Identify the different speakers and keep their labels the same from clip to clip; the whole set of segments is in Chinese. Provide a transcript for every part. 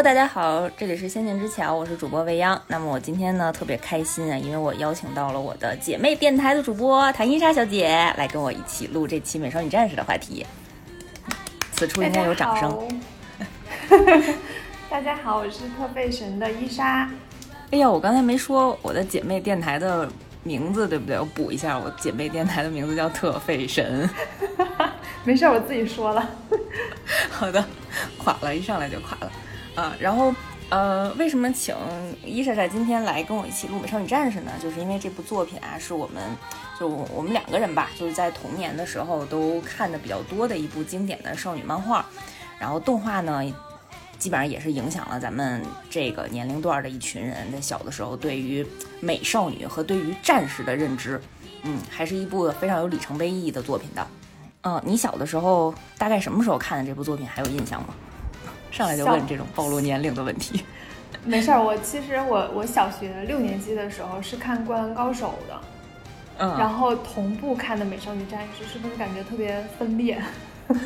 Speaker 1: Hello，大家好，这里是仙境之桥，我是主播未央。那么我今天呢特别开心啊，因为我邀请到了我的姐妹电台的主播谭伊莎小姐来跟我一起录这期《美少女战士》的话题。此处应该有掌声。
Speaker 2: 大家好，我是特费神的伊莎。
Speaker 1: 哎呀，我刚才没说我的姐妹电台的名字，对不对？我补一下，我姐妹电台的名字叫特费神。
Speaker 2: 没事，我自己说了。
Speaker 1: 好的，垮了，一上来就垮了。啊，然后，呃，为什么请伊莎莎今天来跟我一起录《美少女战士》呢？就是因为这部作品啊，是我们就我们两个人吧，就是在童年的时候都看的比较多的一部经典的少女漫画。然后动画呢，基本上也是影响了咱们这个年龄段的一群人在小的时候对于美少女和对于战士的认知。嗯，还是一部非常有里程碑意义的作品的。嗯，你小的时候大概什么时候看的这部作品？还有印象吗？上来就问这种暴露年龄的问题，
Speaker 2: 没事儿。我其实我我小学六年级的时候是看《灌篮高手》的，
Speaker 1: 嗯，
Speaker 2: 然后同步看的《美少女战士》，是不是感觉特别分裂？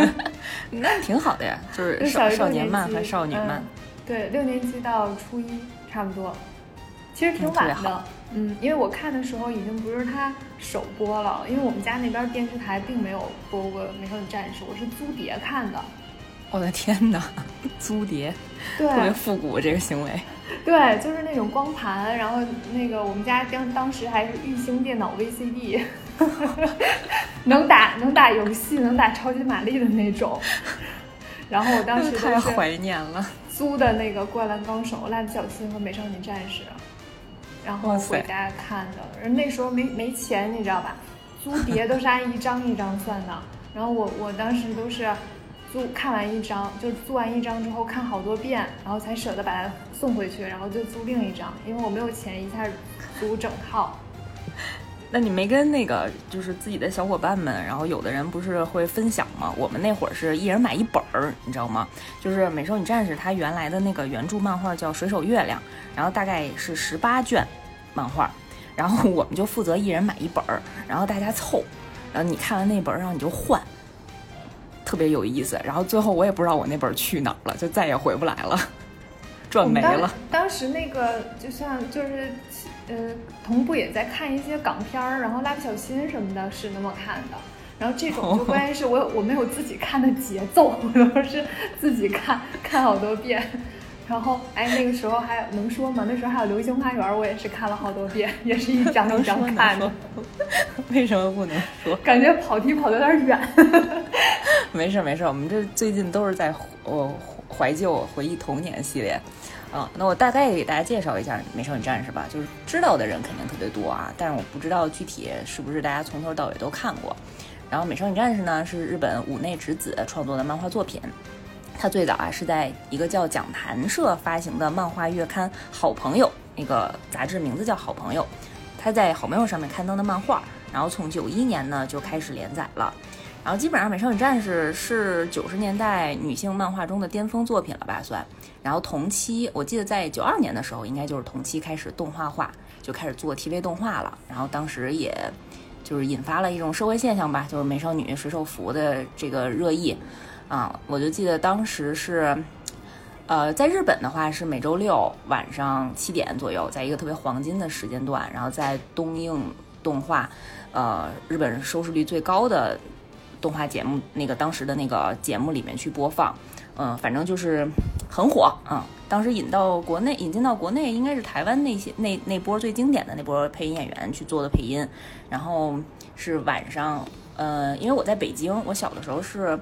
Speaker 1: 那挺好的呀，就是少少年漫和少女漫。
Speaker 2: 对，六年级到初一差不多，其实挺晚的。嗯，因为我看的时候已经不是他首播了，因为我们家那边电视台并没有播过《美少女战士》，我是租碟看的。
Speaker 1: 我的天哪，租碟，
Speaker 2: 对，
Speaker 1: 特别复古这个行为。
Speaker 2: 对，就是那种光盘，然后那个我们家当当时还是玉星电脑 VCD，能打能打游戏，能打超级玛丽的那种。然后我当时
Speaker 1: 太怀念了，
Speaker 2: 租的那个《灌篮高手》《蜡笔小新》和《美少女战士》，然后回家看的。那时候没没钱，你知道吧？租碟都是按一张一张算的。然后我我当时都是。租看完一张，就是租完一张之后看好多遍，然后才舍得把它送回去，然后就租另一张，因为我没有钱一下租整套。
Speaker 1: 那你没跟那个就是自己的小伙伴们，然后有的人不是会分享吗？我们那会儿是一人买一本儿，你知道吗？就是《美少女战士》它原来的那个原著漫画叫《水手月亮》，然后大概是十八卷漫画，然后我们就负责一人买一本儿，然后大家凑，然后你看完那本儿，然后你就换。特别有意思，然后最后我也不知道我那本去哪儿了，就再也回不来了，转没了。
Speaker 2: 当时那个就像就是，呃，同步也在看一些港片儿，然后蜡笔小新什么的是那么看的，然后这种就关键是我我没有自己看的节奏，我都是自己看看好多遍。然后，哎，那个时候还能说吗？那时候还有《流星花园》，我也是看了好多遍，也是一 张一张看的。
Speaker 1: 为什么不能说？
Speaker 2: 感觉跑题跑的有点远。
Speaker 1: 没事没事，我们这最近都是在我怀旧回忆童年系列。啊，那我大概给大家介绍一下《美少女战士》吧，就是知道的人肯定特别多啊，但是我不知道具体是不是大家从头到尾都看过。然后《美少女战士》呢是日本五内直子创作的漫画作品。它最早啊是在一个叫讲谈社发行的漫画月刊《好朋友》那个杂志名字叫《好朋友》，它在《好朋友》上面刊登的漫画，然后从九一年呢就开始连载了，然后基本上《美少女战士》是九十年代女性漫画中的巅峰作品了吧算，然后同期我记得在九二年的时候应该就是同期开始动画化，就开始做 TV 动画了，然后当时也就是引发了一种社会现象吧，就是美少女水手服的这个热议。啊，我就记得当时是，呃，在日本的话是每周六晚上七点左右，在一个特别黄金的时间段，然后在东映动画，呃，日本收视率最高的动画节目那个当时的那个节目里面去播放，嗯，反正就是很火啊。当时引到国内，引进到国内应该是台湾那些那那波最经典的那波配音演员去做的配音，然后是晚上，呃，因为我在北京，我小的时候是。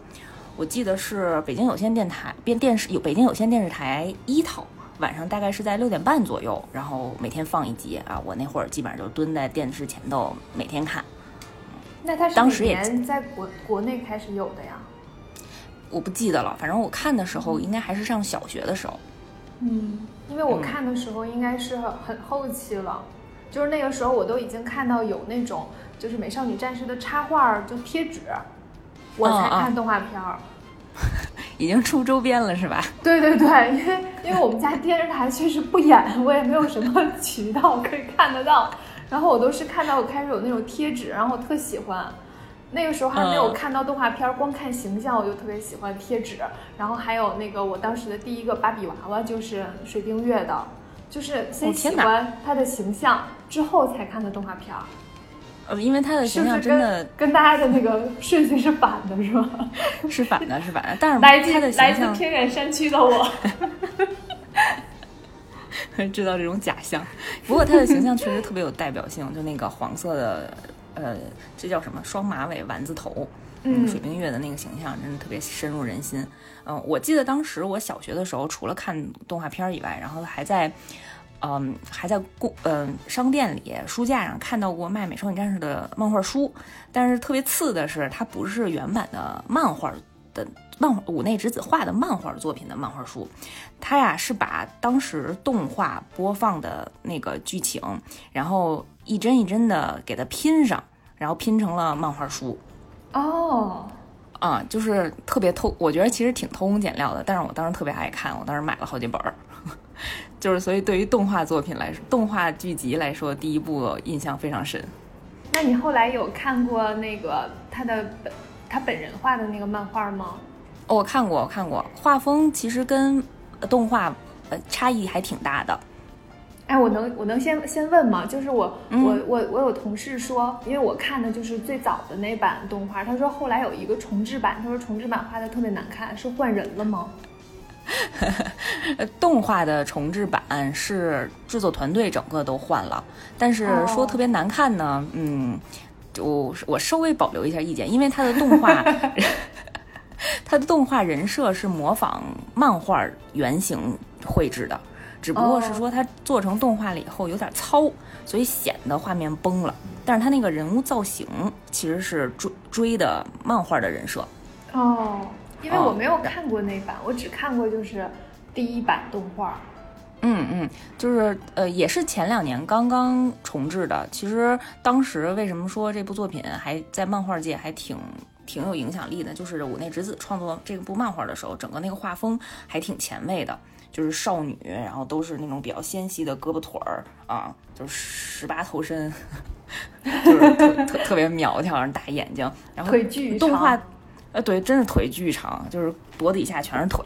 Speaker 1: 我记得是北京有线电台变电视有北京有线电视台一套，晚上大概是在六点半左右，然后每天放一集啊。我那会儿基本上就蹲在电视前头每天看。
Speaker 2: 那它是
Speaker 1: 当时也
Speaker 2: 在国国内开始有的呀？
Speaker 1: 我不记得了，反正我看的时候应该还是上小学的时候。
Speaker 2: 嗯，因为我看的时候应该是很后期了，就是那个时候我都已经看到有那种就是美少女战士的插画，就贴纸。我才看动画片儿，
Speaker 1: 已经出周边了是吧？
Speaker 2: 对对对，因为因为我们家电视台确实不演，我也没有什么渠道可以看得到。然后我都是看到我开始有那种贴纸，然后我特喜欢，那个时候还没有看到动画片，光看形象我就特别喜欢贴纸。然后还有那个我当时的第一个芭比娃娃就是水冰月的，就是先喜欢它的形象，之后才看的动画片。
Speaker 1: 呃，因为他的形象真的
Speaker 2: 跟大家的那个顺序是反的，是吧？
Speaker 1: 是反的，是反的。但是
Speaker 2: 来
Speaker 1: 自
Speaker 2: 来自偏远山区的我。
Speaker 1: 知道这种假象，不过他的形象确实特别有代表性，就那个黄色的，呃，这叫什么双马尾丸子头，嗯，水冰月的那个形象真的特别深入人心。嗯，我记得当时我小学的时候，除了看动画片以外，然后还在，嗯，还在公，嗯，商店里书架上看到过卖《美少女战士》的漫画书，但是特别次的是，它不是原版的漫画的。漫五内直子画的漫画作品的漫画书，它呀是把当时动画播放的那个剧情，然后一帧一帧的给它拼上，然后拼成了漫画书。
Speaker 2: 哦，
Speaker 1: 啊，就是特别偷，我觉得其实挺偷工减料的，但是我当时特别爱看，我当时买了好几本儿。就是所以对于动画作品来说，动画剧集来说，第一部印象非常深。
Speaker 2: 那你后来有看过那个他的本他本人画的那个漫画吗？
Speaker 1: 我看过，我看过，画风其实跟动画呃差异还挺大的。
Speaker 2: 哎，我能我能先先问吗？就是我我我我有同事说，因为我看的就是最早的那版动画，他说后来有一个重制版，他说重制版画的特别难看，是换人了吗？
Speaker 1: 动画的重制版是制作团队整个都换了，但是说特别难看呢，嗯，就我稍微保留一下意见，因为它的动画。它的动画人设是模仿漫画原型绘制的，只不过是说它做成动画了以后有点糙，所以显得画面崩了。但是它那个人物造型其实是追追的漫画的人设。
Speaker 2: 哦，因为我没有看过那版，我只看过就是第一版动画。
Speaker 1: 嗯嗯，就是呃，也是前两年刚刚重置的。其实当时为什么说这部作品还在漫画界还挺？挺有影响力的，就是五内直子创作这部漫画的时候，整个那个画风还挺前卫的，就是少女，然后都是那种比较纤细的胳膊腿儿啊，就是十八头身，就是特特特别苗条，大眼睛，然后
Speaker 2: 腿巨
Speaker 1: 动画，呃，对，真是腿巨长，就是脖子以下全是腿，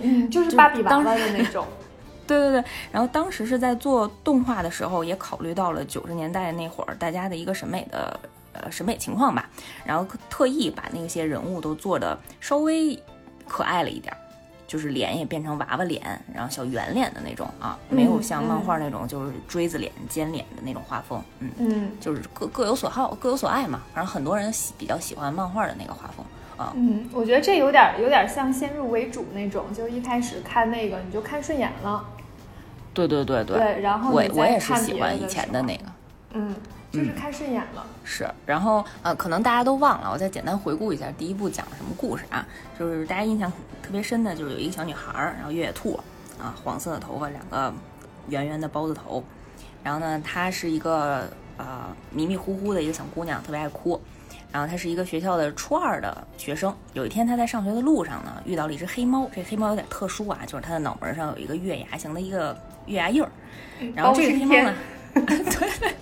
Speaker 2: 嗯，就是芭比娃娃的那种，
Speaker 1: 对对对。然后当时是在做动画的时候，也考虑到了九十年代那会儿大家的一个审美的。呃，审美情况吧，然后特意把那些人物都做的稍微可爱了一点，就是脸也变成娃娃脸，然后小圆脸的那种啊，没有像漫画那种就是锥子脸、尖脸的那种画风，嗯嗯，就是各各有所好，各有所爱嘛。反正很多人喜比较喜欢漫画的那个画风啊。
Speaker 2: 嗯，我觉得这有点有点像先入为主那种，就一开始看那个你就看顺眼了。
Speaker 1: 对对对
Speaker 2: 对。
Speaker 1: 对，
Speaker 2: 然后
Speaker 1: 我我也是喜欢以前的那个。
Speaker 2: 嗯。就是看顺眼了，
Speaker 1: 是，然后呃，可能大家都忘了，我再简单回顾一下第一部讲了什么故事啊？就是大家印象特别深的，就是有一个小女孩儿，然后月月兔，啊，黄色的头发，两个圆圆的包子头，然后呢，她是一个呃迷迷糊糊的一个小姑娘，特别爱哭，然后她是一个学校的初二的学生。有一天她在上学的路上呢，遇到了一只黑猫，这黑猫有点特殊啊，就是它的脑门上有一个月牙形的一个月牙印儿，然后这个黑猫呢，对。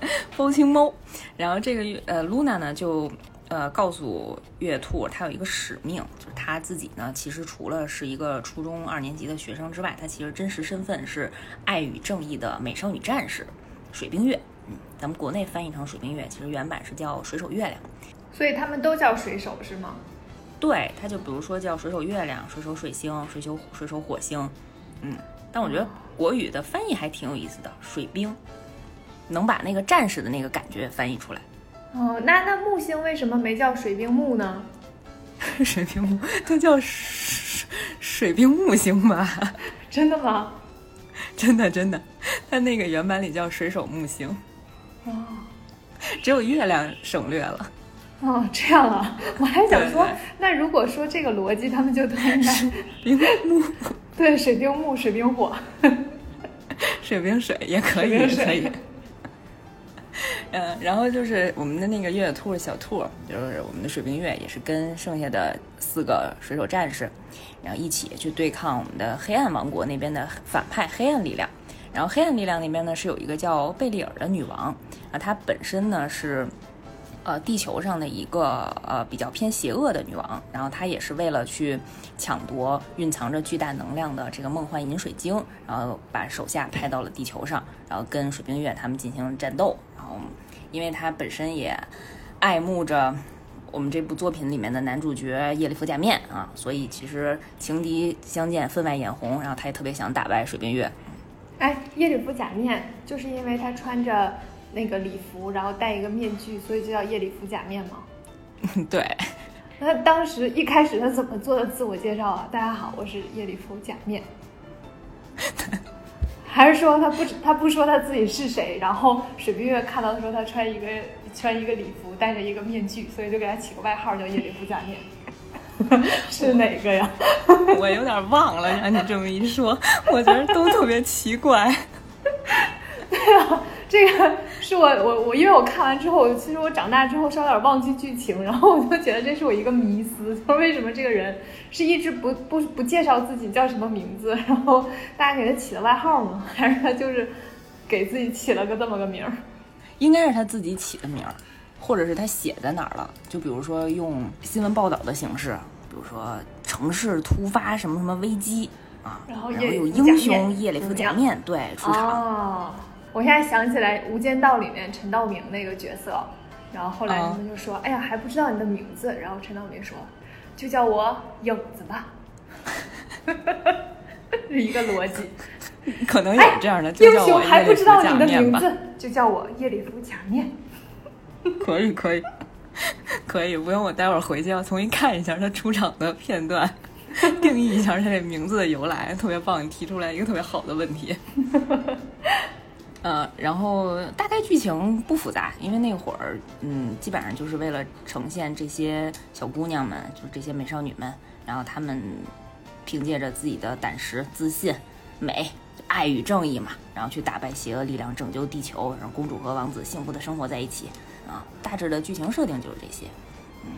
Speaker 1: 包青猫，然后这个呃，Luna 呢就呃告诉月兔，她有一个使命，就是她自己呢其实除了是一个初中二年级的学生之外，她其实真实身份是爱与正义的美少女战士水冰月。嗯，咱们国内翻译成水冰月，其实原版是叫水手月亮。
Speaker 2: 所以他们都叫水手是吗？
Speaker 1: 对，他就比如说叫水手月亮、水手水星、水手水手火星。嗯，但我觉得国语的翻译还挺有意思的，水冰。能把那个战士的那个感觉翻译出来。
Speaker 2: 哦，那那木星为什么没叫水冰木呢？
Speaker 1: 水冰木，它叫水水冰木星吧？
Speaker 2: 真的吗？
Speaker 1: 真的真的，它那个原版里叫水手木星。
Speaker 2: 哦，
Speaker 1: 只有月亮省略了。
Speaker 2: 哦，这样啊，我还想说，那如果说这个逻辑，他们就都应该
Speaker 1: 冰木，
Speaker 2: 对，水冰木，水冰火，
Speaker 1: 水冰水也可以，可以。嗯，然后就是我们的那个月月兔小兔，就是我们的水冰月，也是跟剩下的四个水手战士，然后一起去对抗我们的黑暗王国那边的反派黑暗力量。然后黑暗力量那边呢是有一个叫贝利尔的女王啊，她本身呢是呃地球上的一个呃比较偏邪恶的女王，然后她也是为了去抢夺蕴藏着巨大能量的这个梦幻银水晶，然后把手下派到了地球上，然后跟水冰月他们进行战斗。然后，因为他本身也爱慕着我们这部作品里面的男主角叶里夫假面啊，所以其实情敌相见分外眼红，然后他也特别想打败水冰月。
Speaker 2: 哎，叶里夫假面就是因为他穿着那个礼服，然后戴一个面具，所以就叫叶里夫假面吗？
Speaker 1: 对。
Speaker 2: 那当时一开始他怎么做的自我介绍啊？大家好，我是叶里夫假面。还是说他不他不说他自己是谁？然后水冰月看到的时候，他穿一个穿一个礼服，戴着一个面具，所以就给他起个外号叫夜里不假面。是哪个呀？
Speaker 1: 我有点忘了。让你这么一说，我觉得都特别奇怪。
Speaker 2: 对啊，这个是我我我，因为我看完之后，其实我长大之后稍有点忘记剧情，然后我就觉得这是我一个迷思，就是为什么这个人是一直不不不介绍自己叫什么名字，然后大家给他起的外号吗？还是他就是给自己起了个这么个名儿？
Speaker 1: 应该是他自己起的名儿。或者是他写在哪儿了？就比如说用新闻报道的形式，比如说城市突发什么什么危机啊，然后有英雄叶里夫假面对出场。
Speaker 2: 现在想起来《无间道》里面陈道明那个角色，然后后来他们就说：“哎呀，还不知道你的名字。”然后陈道明说：“就叫我影子吧。”是一个逻辑。
Speaker 1: 可能有这样的
Speaker 2: 英雄还不知道你的名字，就叫我夜里夫假面。
Speaker 1: 可以可以可以，不用我待会儿回去要重新看一下他出场的片段，定义一下他这名字的由来，特别棒！你提出来一个特别好的问题。呃，然后大概剧情不复杂，因为那会儿嗯，基本上就是为了呈现这些小姑娘们，就是这些美少女们，然后她们凭借着自己的胆识、自信、美。爱与正义嘛，然后去打败邪恶力量，拯救地球，让公主和王子幸福的生活在一起啊！大致的剧情设定就是这些，嗯，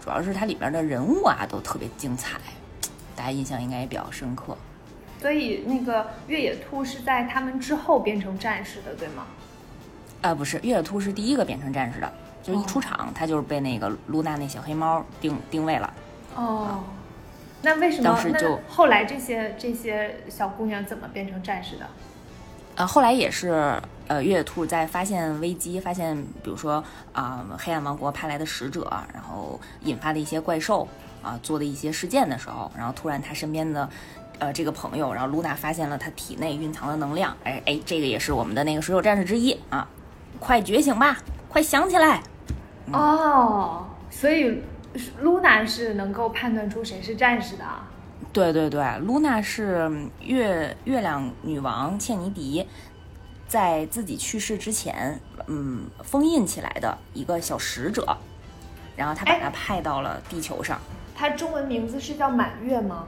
Speaker 1: 主要是它里边的人物啊都特别精彩，大家印象应该也比较深刻。
Speaker 2: 所以那个越野兔是在他们之后变成战士的，对吗？
Speaker 1: 啊，不是，越野兔是第一个变成战士的，就是一出场他就是被那个露娜那小黑猫定定位了。
Speaker 2: 哦。那为什么？
Speaker 1: 当时就
Speaker 2: 后来这些这些小姑娘怎么变成战士的？
Speaker 1: 呃，后来也是呃，越野兔在发现危机，发现比如说啊，黑暗王国派来的使者，然后引发的一些怪兽啊，做的一些事件的时候，然后突然他身边的呃这个朋友，然后露娜发现了他体内蕴藏的能量，哎哎，这个也是我们的那个水手战士之一啊，快觉醒吧，快想起来
Speaker 2: 哦，所以。露娜是能够判断出谁是战士的，
Speaker 1: 对对对，露娜是月月亮女王茜尼迪在自己去世之前，嗯，封印起来的一个小使者，然后他把他派到了地球上。
Speaker 2: 他中文名字是叫满月吗？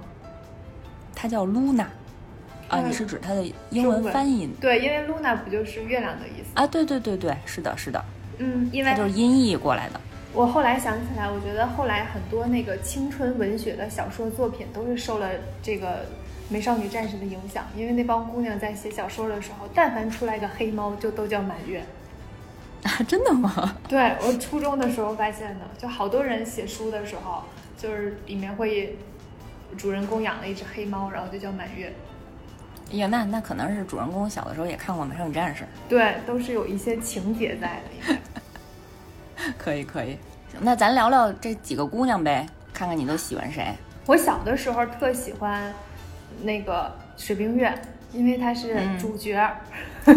Speaker 1: 他叫 Luna，，啊，你是指它的英文翻译？
Speaker 2: 对，因为 Luna 不就是月亮的意思
Speaker 1: 啊？对对对对，是的，是的，
Speaker 2: 嗯，因为
Speaker 1: 就是音译过来的。
Speaker 2: 我后来想起来，我觉得后来很多那个青春文学的小说作品都是受了这个美少女战士的影响，因为那帮姑娘在写小说的时候，但凡出来个黑猫，就都叫满月。
Speaker 1: 啊，真的吗？
Speaker 2: 对我初中的时候发现的，就好多人写书的时候，就是里面会主人公养了一只黑猫，然后就叫满月。
Speaker 1: 呀，那那可能是主人公小的时候也看过美少女战士。
Speaker 2: 对，都是有一些情节在的。
Speaker 1: 可以可以，那咱聊聊这几个姑娘呗，看看你都喜欢谁。
Speaker 2: 我小的时候特喜欢那个水冰月，因为她是主角。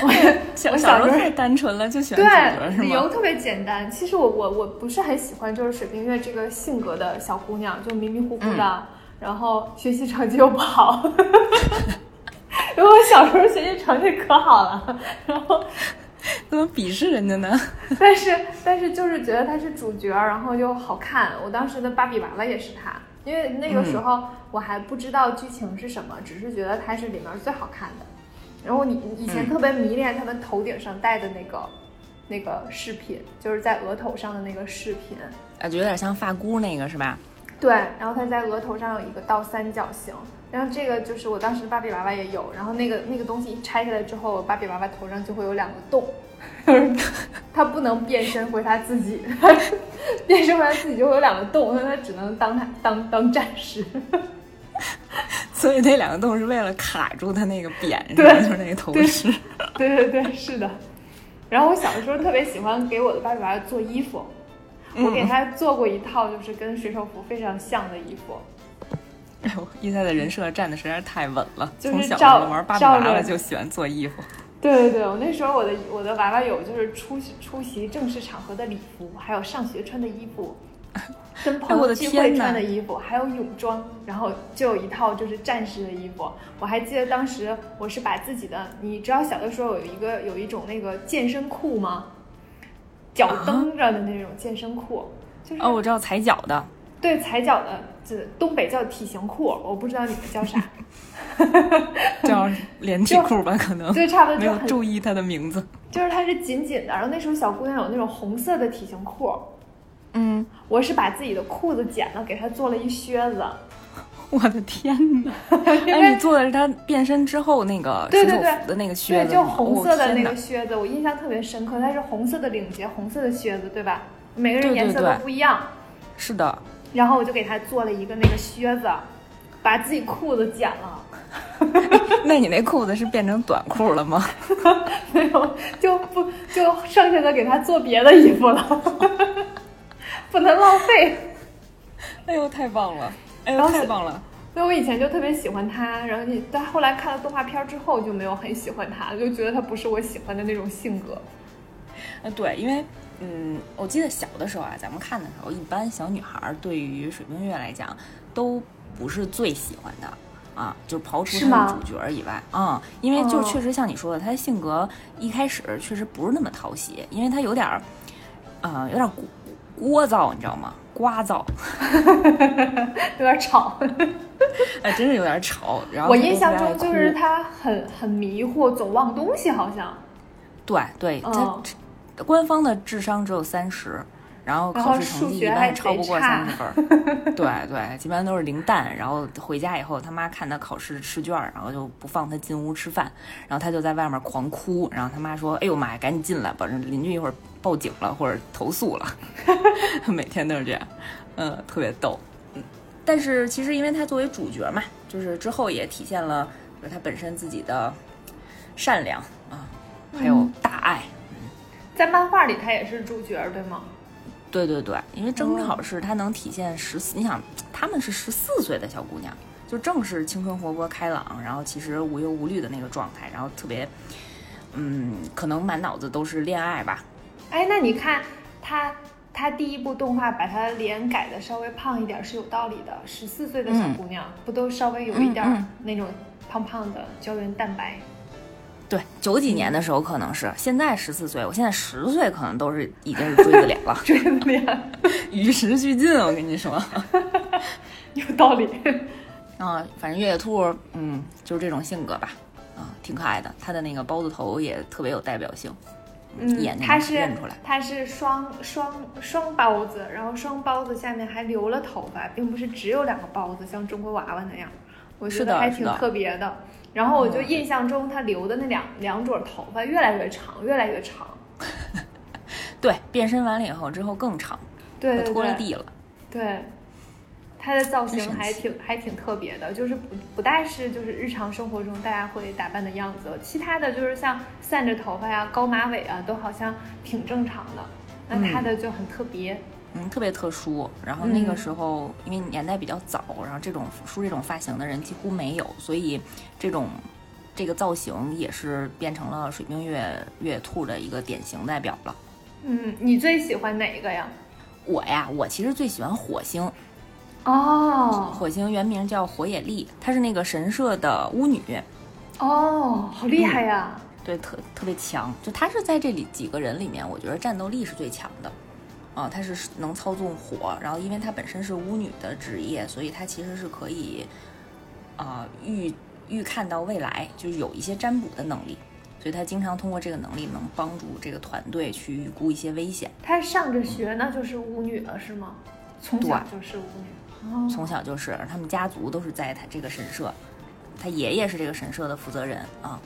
Speaker 2: 我
Speaker 1: 小时候太单纯了，就喜欢主角
Speaker 2: 对，理由特别简单。其实我我我不是很喜欢，就是水冰月这个性格的小姑娘，就迷迷糊糊的，然后学习成绩又不好。因为我小时候学习成绩可好了，然后。
Speaker 1: 怎么鄙视人家呢？
Speaker 2: 但是但是就是觉得她是主角，然后又好看。我当时的芭比娃娃也是他，因为那个时候我还不知道剧情是什么，只是觉得它是里面最好看的。然后你以前特别迷恋他们头顶上戴的那个那个饰品，就是在额头上的那个饰品，
Speaker 1: 啊，就有点像发箍那个是吧？
Speaker 2: 对，然后它在额头上有一个倒三角形，然后这个就是我当时芭比娃娃也有，然后那个那个东西一拆下来之后，芭比娃娃头上就会有两个洞，他不能变身回他自己，变身回他自己就会有两个洞，那他只能当他当当战士。
Speaker 1: 所以那两个洞是为了卡住他那个扁，
Speaker 2: 对，
Speaker 1: 就是那个头饰。
Speaker 2: 对对对，是的。然后我小的时候特别喜欢给我的芭比娃娃做衣服，我给他做过一套就是跟水手服非常像的衣服。
Speaker 1: 哎呦，伊赛的人设站的实在是太稳了，
Speaker 2: 就是
Speaker 1: 从小玩芭比娃娃就喜欢做衣服。
Speaker 2: 对对对，我那时候我的我的娃娃有就是出出席正式场合的礼服，还有上学穿的衣服。跟朋友聚会穿的衣服，还有泳装，然后就有一套就是战士的衣服。我还记得当时我是把自己的，你知道小的时候有一个有一种那个健身裤吗？脚蹬着的那种健身裤，就是
Speaker 1: 哦，我知道踩脚的，
Speaker 2: 对，踩脚的，这东北叫体型裤，我不知道你们叫啥，
Speaker 1: 叫连体裤吧，可能
Speaker 2: 对，差不多
Speaker 1: 没有注意它的名字，
Speaker 2: 就是它是紧紧的，然后那时候小姑娘有那种红色的体型裤。
Speaker 1: 嗯，
Speaker 2: 我是把自己的裤子剪了，给她做了一靴子。
Speaker 1: 我的天哪！哎，你做的是她变身之后那个
Speaker 2: 对对对
Speaker 1: 的那个靴
Speaker 2: 子，对就红色的那个靴子，我印象特别深刻。它是红色的领结，红色的靴子，对吧？每个人颜色都不一样。
Speaker 1: 是的。
Speaker 2: 然后我就给她做了一个那个靴子，把自己裤子剪了。
Speaker 1: 那你那裤子是变成短裤了吗？
Speaker 2: 没有，就不就剩下的给他做别的衣服了。不能浪费！
Speaker 1: 哎呦，太棒了！哎呦，太棒了！
Speaker 2: 所以我以前就特别喜欢他，然后你但后来看了动画片之后就没有很喜欢他，就觉得他不是我喜欢的那种性格。
Speaker 1: 呃，对，因为嗯，我记得小的时候啊，咱们看的时候，一般小女孩对于水冰月来讲都不是最喜欢的啊，就刨除他的主角以外啊，因为就确实像你说的，他的性格一开始确实不是那么讨喜，因为他有点儿，呃，有点古。聒噪，你知道吗？聒噪，
Speaker 2: 有点吵。
Speaker 1: 哎，真是有点吵。然后
Speaker 2: 我印象中就是他很很迷惑，总忘东西，好像。
Speaker 1: 对对，他官方的智商只有三十。然后考试成绩一般超不过三十分，对对，基本上都是零蛋。然后回家以后，他妈看他考试试卷，然后就不放他进屋吃饭，然后他就在外面狂哭。然后他妈说：“哎呦妈呀，赶紧进来吧，邻居一会儿报警了或者投诉了。”每天都是这样，嗯，特别逗。嗯，但是其实因为他作为主角嘛，就是之后也体现了他本身自己的善良啊，还有大爱。
Speaker 2: 在漫画里他也是主角，对吗？
Speaker 1: 对对对，因为正好是他能体现十四，你想他们是十四岁的小姑娘，就正是青春活泼开朗，然后其实无忧无虑的那个状态，然后特别，嗯，可能满脑子都是恋爱吧。
Speaker 2: 哎，那你看他，他第一部动画把他脸改的稍微胖一点是有道理的，十四岁的小姑娘不都稍微有一点那种胖胖的胶原蛋白。
Speaker 1: 对，九几年的时候可能是，现在十四岁，我现在十岁可能都是已经是锥子脸了。
Speaker 2: 锥子脸，
Speaker 1: 与时俱进，我跟你说，
Speaker 2: 有道理。
Speaker 1: 啊，反正月月兔，嗯，就是这种性格吧，啊，挺可爱的。它的那个包子头也特别有代表性，
Speaker 2: 嗯，
Speaker 1: 眼睛认出来。
Speaker 2: 他是双双双包子，然后双包子下面还留了头发，并不是只有两个包子，像中国娃娃那样，我觉得还挺特别的。然后我就印象中他留的那两两撮头发越来越长，越来越长。
Speaker 1: 对，变身完了以后之后更长，
Speaker 2: 对，
Speaker 1: 拖了地了。
Speaker 2: 对，他的造型还挺还挺特别的，就是不不但是就是日常生活中大家会打扮的样子，其他的就是像散着头发呀、高马尾啊，都好像挺正常的。那他的就很特别。
Speaker 1: 嗯，特别特殊。然后那个时候，因为年代比较早，然后这种梳这种发型的人几乎没有，所以这种这个造型也是变成了水冰月月兔的一个典型代表了。
Speaker 2: 嗯，你最喜欢哪一个呀？
Speaker 1: 我呀，我其实最喜欢火星。
Speaker 2: 哦，
Speaker 1: 火星原名叫火野丽，她是那个神社的巫女。
Speaker 2: 哦，好厉害呀！
Speaker 1: 对，特特别强。就她是在这里几个人里面，我觉得战斗力是最强的。啊，她是能操纵火，然后因为她本身是巫女的职业，所以她其实是可以，啊预预看到未来，就是有一些占卜的能力，所以她经常通过这个能力能帮助这个团队去预估一些危险。
Speaker 2: 她上着学呢，就是巫女了，是吗？从小就是巫女。
Speaker 1: 从小就是他们家族都是在他这个神社，他爷爷是这个神社的负责人啊。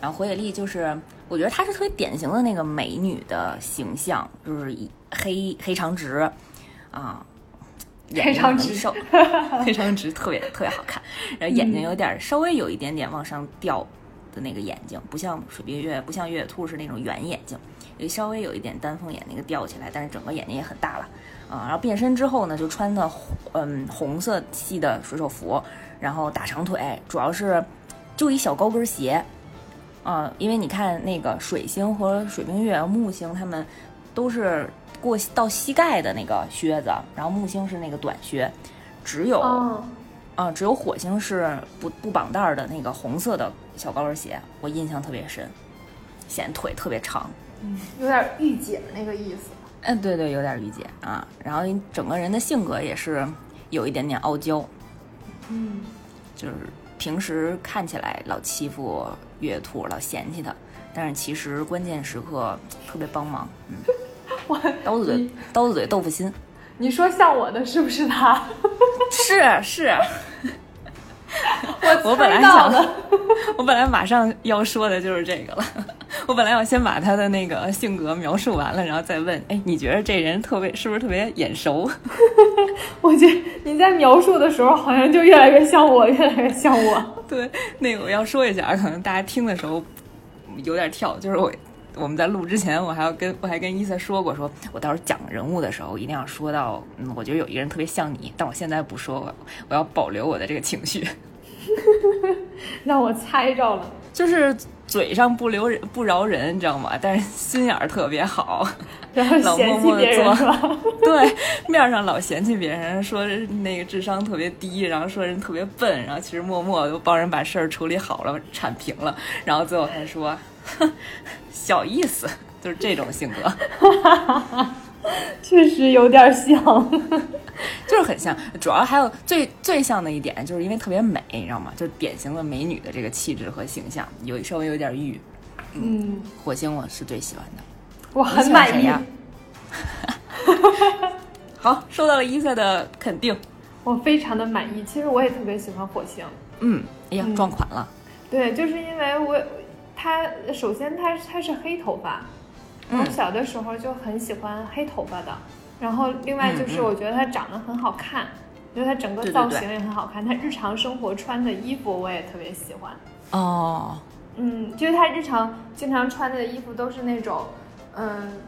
Speaker 1: 然后火野丽就是，我觉得她是特别典型的那个美女的形象，就是黑黑长直啊，
Speaker 2: 黑长直瘦，
Speaker 1: 黑长直特别特别好看，然后眼睛有点稍微有一点点往上掉的那个眼睛，不像水冰月，不像月月兔是那种圆眼睛，也稍微有一点丹凤眼那个吊起来，但是整个眼睛也很大了啊。然后变身之后呢，就穿的嗯红色系的水手服，然后大长腿，主要是就一小高跟鞋。啊，因为你看那个水星和水冰月、木星，他们都是过到膝盖的那个靴子，然后木星是那个短靴，只有啊，只有火星是不不绑带的那个红色的小高跟鞋，我印象特别深，显腿特别长，
Speaker 2: 嗯，有点御姐那个意思。
Speaker 1: 嗯，对对，有点御姐啊，然后整个人的性格也是有一点点傲娇，
Speaker 2: 嗯，
Speaker 1: 就是平时看起来老欺负。月兔老嫌弃他，但是其实关键时刻特别帮忙。嗯，
Speaker 2: 我
Speaker 1: 刀子嘴刀子嘴豆腐心。
Speaker 2: 你说像我的是不是他？
Speaker 1: 是是。
Speaker 2: 我
Speaker 1: 我本来想的，我本来马上要说的就是这个了。我本来要先把他的那个性格描述完了，然后再问，哎，你觉得这人特别是不是特别眼熟？
Speaker 2: 我觉得你在描述的时候，好像就越来越像我，越来越像我。
Speaker 1: 对，那个我要说一下，可能大家听的时候有点跳，就是我我们在录之前，我还要跟我还跟伊瑟说过，说我到时候讲人物的时候，一定要说到，嗯，我觉得有一个人特别像你，但我现在不说，我我要保留我的这个情绪。
Speaker 2: 让我猜着了，
Speaker 1: 就是嘴上不留人不饶人，你知道吗？但是心眼儿特别好，老默默的
Speaker 2: 做，
Speaker 1: 对，面上老嫌弃别人，说那个智商特别低，然后说人特别笨，然后其实默默都帮人把事儿处理好了，铲平了，然后最后还说 小意思，就是这种性格。
Speaker 2: 确实有点像，
Speaker 1: 就是很像。主要还有最最像的一点，就是因为特别美，你知道吗？就是典型的美女的这个气质和形象，有稍微有点玉。
Speaker 2: 嗯，
Speaker 1: 火星我是最喜欢的，
Speaker 2: 我很满意。
Speaker 1: 好，收到了伊瑟的肯定，
Speaker 2: 我非常的满意。其实我也特别喜欢火星。
Speaker 1: 嗯，哎呀，撞款了。
Speaker 2: 对，就是因为我他首先他他是黑头发。我小的时候就很喜欢黑头发的，然后另外就是我觉得他长得很好看，觉得他整个造型也很好看。他日常生活穿的衣服我也特别喜欢。
Speaker 1: 哦，
Speaker 2: 嗯，就是他日常经常穿的衣服都是那种，嗯，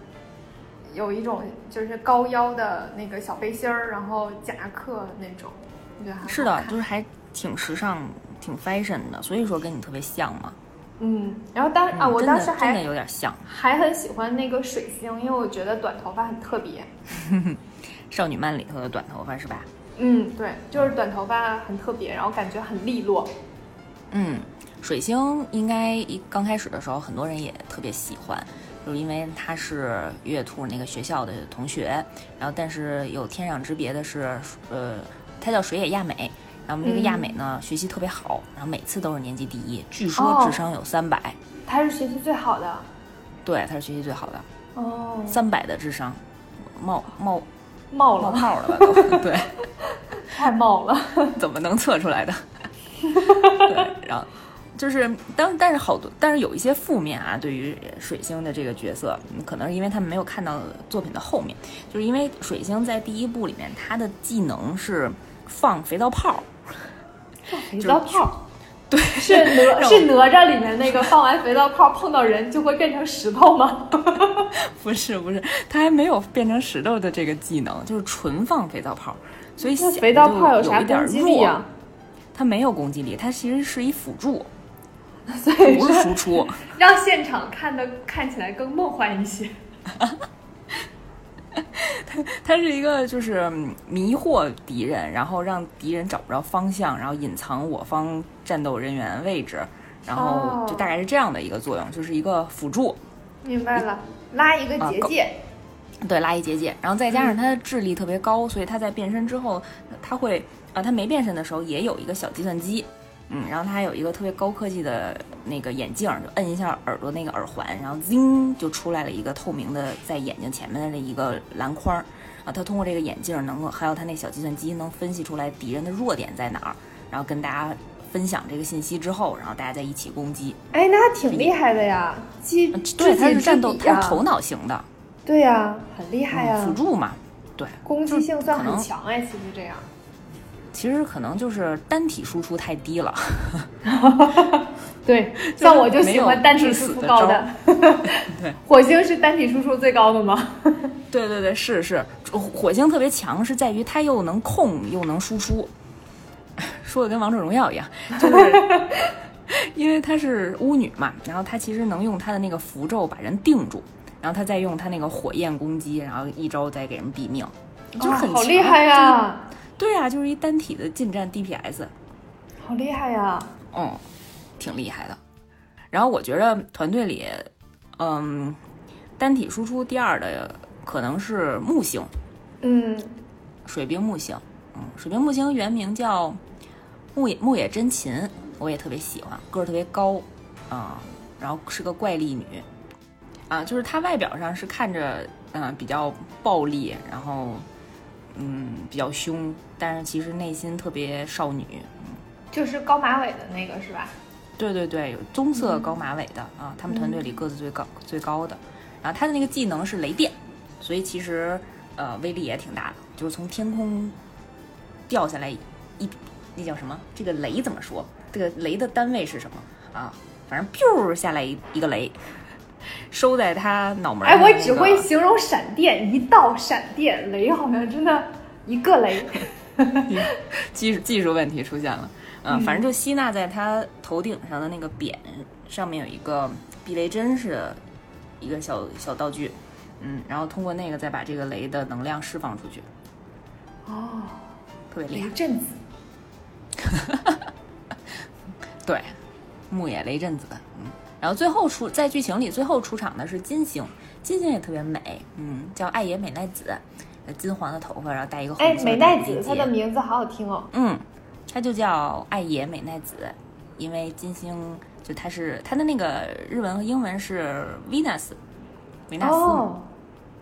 Speaker 2: 有一种就是高腰的那个小背心儿，然后夹克那种，我觉得还
Speaker 1: 是的，就是还挺时尚、挺 fashion 的，所以说跟你特别像嘛。
Speaker 2: 嗯，然后当啊，我当时还
Speaker 1: 真的有点像，
Speaker 2: 还很喜欢那个水星，因为我觉得短头发很特别。
Speaker 1: 少女漫里头的短头发是吧？
Speaker 2: 嗯，对，就是短头发很特别，然后感觉很利落。
Speaker 1: 嗯，水星应该一刚开始的时候，很多人也特别喜欢，就是因为他是月兔那个学校的同学，然后但是有天壤之别的是，呃，他叫水野亚美。然后这个亚美呢，学习特别好，然后每次都是年级第一，据说智商有三百。
Speaker 2: 他是学习最好的。
Speaker 1: 对，他是学习最好的。
Speaker 2: 哦。
Speaker 1: 三百的智商，冒冒
Speaker 2: 冒了
Speaker 1: 冒泡了吧？都对。
Speaker 2: 太冒了。
Speaker 1: 怎么能测出来的？对，然后就是当但是好多，但是有一些负面啊，对于水星的这个角色，可能是因为他们没有看到作品的后面，就是因为水星在第一部里面，他的技能是放肥皂泡。
Speaker 2: 肥皂泡，
Speaker 1: 对，
Speaker 2: 是哪 是哪吒里面那个放完肥皂泡碰到人就会变成石头吗？
Speaker 1: 不 是不是，他还没有变成石头的这个技能，就是纯放肥皂泡，所以
Speaker 2: 肥皂泡
Speaker 1: 有
Speaker 2: 啥攻击力啊？
Speaker 1: 它没有攻击力，它其实是一辅助，
Speaker 2: 所以
Speaker 1: 不是输出，
Speaker 2: 让现场看的看起来更梦幻一些。
Speaker 1: 他 他是一个就是迷惑敌人，然后让敌人找不着方向，然后隐藏我方战斗人员位置，然后就大概是这样的一个作用，就是一个辅助。
Speaker 2: 明白了，拉一个结界。
Speaker 1: 对，拉一结界，然后再加上他的智力特别高，所以他在变身之后，他会啊，他没变身的时候也有一个小计算机。嗯，然后它还有一个特别高科技的那个眼镜，就摁一下耳朵那个耳环，然后 zing 就出来了一个透明的在眼睛前面的那一个蓝框儿，啊，他通过这个眼镜能够，还有他那小计算机能分析出来敌人的弱点在哪儿，然后跟大家分享这个信息之后，然后大家再一起攻击。
Speaker 2: 哎，那还挺厉害的呀，机
Speaker 1: 对，他是战斗，他是头脑型的。
Speaker 2: 对呀，很厉害呀，
Speaker 1: 辅助嘛，对，
Speaker 2: 攻击性算很强哎，其实这样。
Speaker 1: 其实可能就是单体输出太低了。
Speaker 2: 对，像我就喜欢单体输出高的。
Speaker 1: 对，
Speaker 2: 火星是单体输出最高的吗？
Speaker 1: 对对对，是是，火星特别强，是在于它又能控又能输出。说的跟王者荣耀一样，就是因为她是巫女嘛，然后她其实能用她的那个符咒把人定住，然后她再用她那个火焰攻击，然后一招再给人毙命，就很
Speaker 2: 好厉害呀！
Speaker 1: 对啊，就是一单体的近战 DPS，
Speaker 2: 好厉害呀！
Speaker 1: 嗯，挺厉害的。然后我觉着团队里，嗯，单体输出第二的可能是木星，
Speaker 2: 嗯，
Speaker 1: 水兵木星，嗯，水兵木星原名叫木野木野真琴，我也特别喜欢，个儿特别高，啊，然后是个怪力女，啊，就是她外表上是看着嗯比较暴力，然后。嗯，比较凶，但是其实内心特别少女。嗯，
Speaker 2: 就是高马尾的那个是吧？
Speaker 1: 对对对，有棕色高马尾的啊，他们团队里个子最高最高的。然后他的那个技能是雷电，所以其实呃威力也挺大的，就是从天空掉下来一那叫什么？这个雷怎么说？这个雷的单位是什么啊？反正 biu 下来一一个雷。收在他脑门。
Speaker 2: 哎，我只会形容闪电，一道闪电，雷好像真的一个雷。
Speaker 1: 技术技术问题出现了，嗯，反正就吸纳在他头顶上的那个匾上面有一个避雷针似的，一个小小道具，嗯，然后通过那个再把这个雷的能量释放出去。
Speaker 2: 哦，
Speaker 1: 特别厉害。
Speaker 2: 雷震子。
Speaker 1: 对，木野雷震子，嗯。然后最后出在剧情里最后出场的是金星，金星也特别美，嗯，叫爱野美奈子，金黄的头发，然后戴一个红色
Speaker 2: 的美奈子，她的名字好好听哦。
Speaker 1: 嗯，她就叫爱野美奈子，因为金星就她是她的那个日文和英文是 Venus，维纳斯。
Speaker 2: 哦。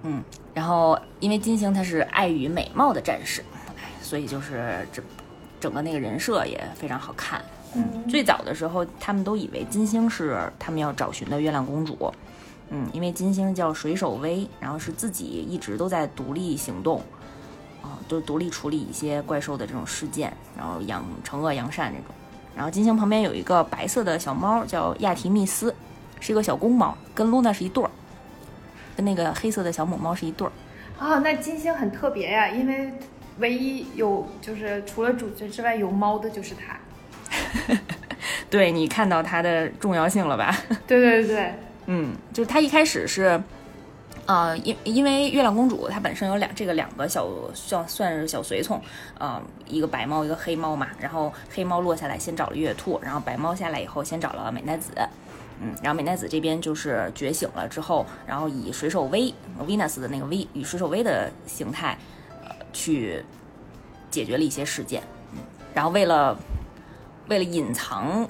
Speaker 1: 嗯，然后因为金星她是爱与美貌的战士，所以就是整整个那个人设也非常好看。
Speaker 2: 嗯，
Speaker 1: 最早的时候，他们都以为金星是他们要找寻的月亮公主。嗯，因为金星叫水手威，然后是自己一直都在独立行动，啊，都独立处理一些怪兽的这种事件，然后养惩恶扬善这种。然后金星旁边有一个白色的小猫，叫亚提密斯，是一个小公猫，跟露娜是一对儿，跟那个黑色的小母猫是一对儿。
Speaker 2: 啊，那金星很特别呀，因为唯一有就是除了主角之外有猫的就是它。
Speaker 1: 对你看到它的重要性了吧？
Speaker 2: 对 对对，
Speaker 1: 嗯，就是它一开始是，呃，因因为月亮公主她本身有两这个两个小算算是小随从，呃，一个白猫一个黑猫嘛，然后黑猫落下来先找了月兔，然后白猫下来以后先找了美奈子，嗯，然后美奈子这边就是觉醒了之后，然后以水手威 Venus 的那个 V 以水手威的形态，呃，去解决了一些事件，嗯，然后为了。为了隐藏，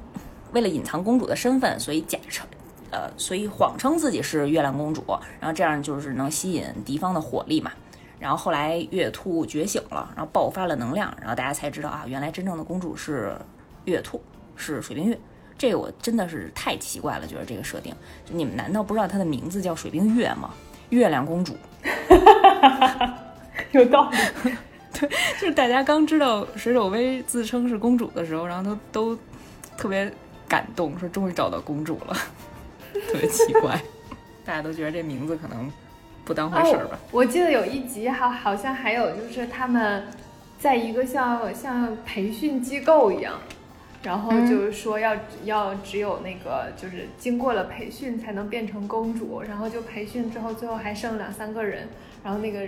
Speaker 1: 为了隐藏公主的身份，所以假称，呃，所以谎称自己是月亮公主，然后这样就是能吸引敌方的火力嘛。然后后来月兔觉醒了，然后爆发了能量，然后大家才知道啊，原来真正的公主是月兔，是水冰月。这个我真的是太奇怪了，觉得这个设定，就你们难道不知道她的名字叫水冰月吗？月亮公主，
Speaker 2: 有道理。
Speaker 1: 对，就是大家刚知道水手薇自称是公主的时候，然后都都特别感动，说终于找到公主了，特别奇怪，大家都觉得这名字可能不当回事儿吧。
Speaker 2: 我记得有一集好好像还有就是他们在一个像像培训机构一样，然后就是说要要只有那个就是经过了培训才能变成公主，然后就培训之后最后还剩两三个人，然后那个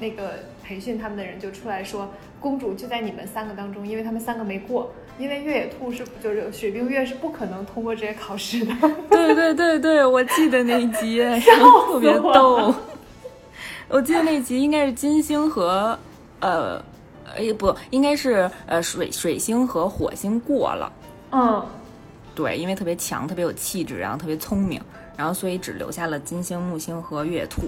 Speaker 2: 那个。培训他们的人就出来说，公主就在你们三个当中，因为他们三个没过，因为越野兔是就是水冰月是不可能通过这些考试的。
Speaker 1: 对对对对，我记得那一集，特别逗。我记得那集应该是金星和呃，哎不，应该是呃水水星和火星过了。
Speaker 2: 嗯，
Speaker 1: 对，因为特别强，特别有气质，然后特别聪明，然后所以只留下了金星、木星和月兔，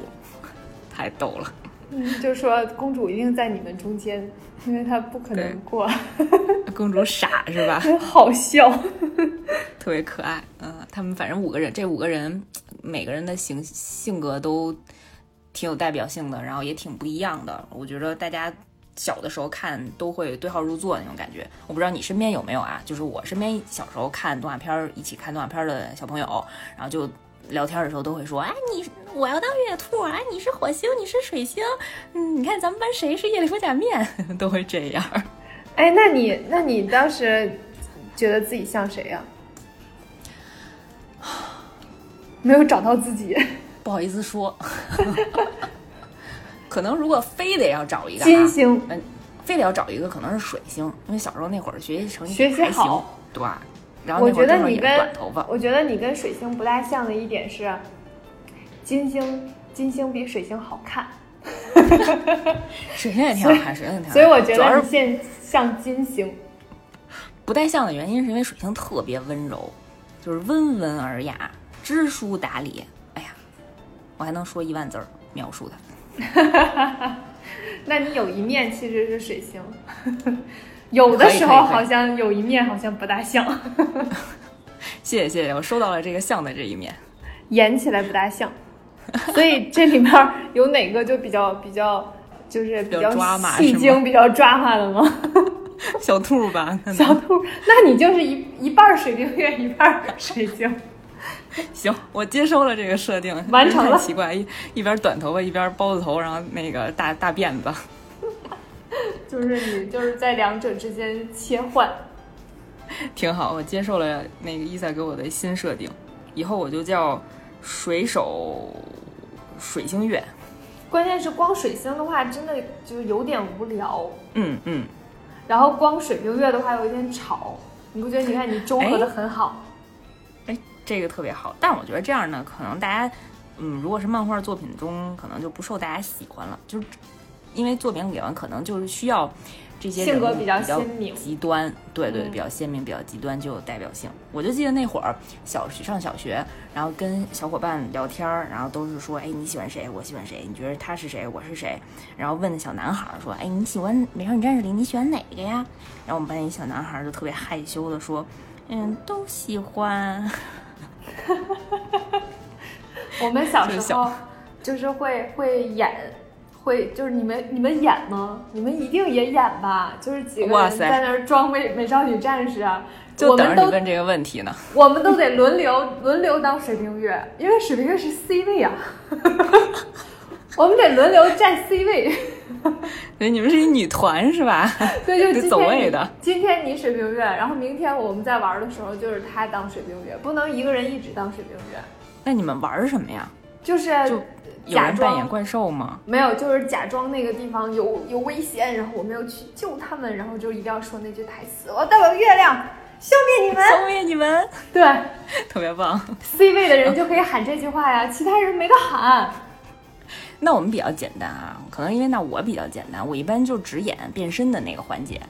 Speaker 1: 太逗了。
Speaker 2: 嗯，就说公主一定在你们中间，因为她不可能过。
Speaker 1: 公主傻是吧？
Speaker 2: 好笑，
Speaker 1: 特别可爱。嗯，他们反正五个人，这五个人每个人的性性格都挺有代表性的，然后也挺不一样的。我觉得大家小的时候看都会对号入座那种感觉。我不知道你身边有没有啊？就是我身边小时候看动画片，一起看动画片的小朋友，然后就。聊天的时候都会说，哎，你我要当月兔，啊，你是火星，你是水星，嗯，你看咱们班谁是夜里说假面，都会这样。
Speaker 2: 哎，那你那你当时觉得自己像谁呀？没有找到自己，
Speaker 1: 不好意思说。可能如果非得要找一个
Speaker 2: 金星，
Speaker 1: 嗯，非得要找一个，可能是水星，因为小时候那会儿学习成绩
Speaker 2: 学习好，
Speaker 1: 对吧？然后
Speaker 2: 我觉得你跟我觉得你跟水星不大像的一点是，金星金星比水星好看，
Speaker 1: 水星也挺好看，水星也挺好看，
Speaker 2: 所以我觉得你现像金星。
Speaker 1: 不太像的原因是因为水星特别温柔，就是温文尔雅、知书达理。哎呀，我还能说一万字描述
Speaker 2: 它。那你有一面其实是水星。有的时候好像有一面好像不大像，
Speaker 1: 谢谢谢谢，我收到了这个像的这一面，
Speaker 2: 演起来不大像，所以这里面有哪个就比较比较就是比较戏精、比较抓马的吗？
Speaker 1: 小兔吧，
Speaker 2: 小兔，那你就是一一半水冰月，一半水晶。
Speaker 1: 行，我接收了这个设定，
Speaker 2: 完成了。
Speaker 1: 奇怪，一一边短头发，一边包子头，然后那个大大辫子。
Speaker 2: 就是你就是在两者之间切换，
Speaker 1: 挺好。我接受了那个伊萨给我的新设定，以后我就叫水手水星月。
Speaker 2: 关键是光水星的话，真的就有点无聊。
Speaker 1: 嗯嗯。
Speaker 2: 然后光水星月的话，有一点吵。你不觉得？你看你中和的很好。
Speaker 1: 哎，这个特别好。但我觉得这样呢，可能大家，嗯，如果是漫画作品中，可能就不受大家喜欢了。就是。因为作品里面可能就是需要这些
Speaker 2: 性格比
Speaker 1: 较
Speaker 2: 鲜明、
Speaker 1: 极端，对对，比较鲜明、比较极端就有代表性。我就记得那会儿小学上小学，然后跟小伙伴聊天儿，然后都是说，哎，你喜欢谁？我喜欢谁？你觉得他是谁？我是谁？然后问小男孩说，哎，你喜欢《美少女战士》里你喜欢哪个呀？然后我们班一小男孩就特别害羞的说，嗯，都喜欢。
Speaker 2: 我们小时候就是会会演。会就是你们你们演吗？你们一定也演吧？就是几个人在那儿装美美少女战士啊！
Speaker 1: 就等着你问这个问题呢。
Speaker 2: 我们都得轮流轮流当水冰月，因为水冰月是 C 位啊。我们得轮流站 C 位。
Speaker 1: 对，你们是一女团是吧？
Speaker 2: 对，
Speaker 1: 就走位的。
Speaker 2: 今天你水冰月，然后明天我们在玩的时候就是他当水冰月，不能一个人一直当水冰月。
Speaker 1: 那你们玩什么呀？
Speaker 2: 就是
Speaker 1: 就。有人扮演怪兽吗？
Speaker 2: 没有，就是假装那个地方有有危险，然后我们要去救他们，然后就一定要说那句台词：“我代表月亮消灭你们，
Speaker 1: 消灭你们。”
Speaker 2: 对，
Speaker 1: 特别棒。
Speaker 2: C 位的人就可以喊这句话呀，其他人没得喊。
Speaker 1: 那我们比较简单啊，可能因为那我比较简单，我一般就只演变身的那个环节，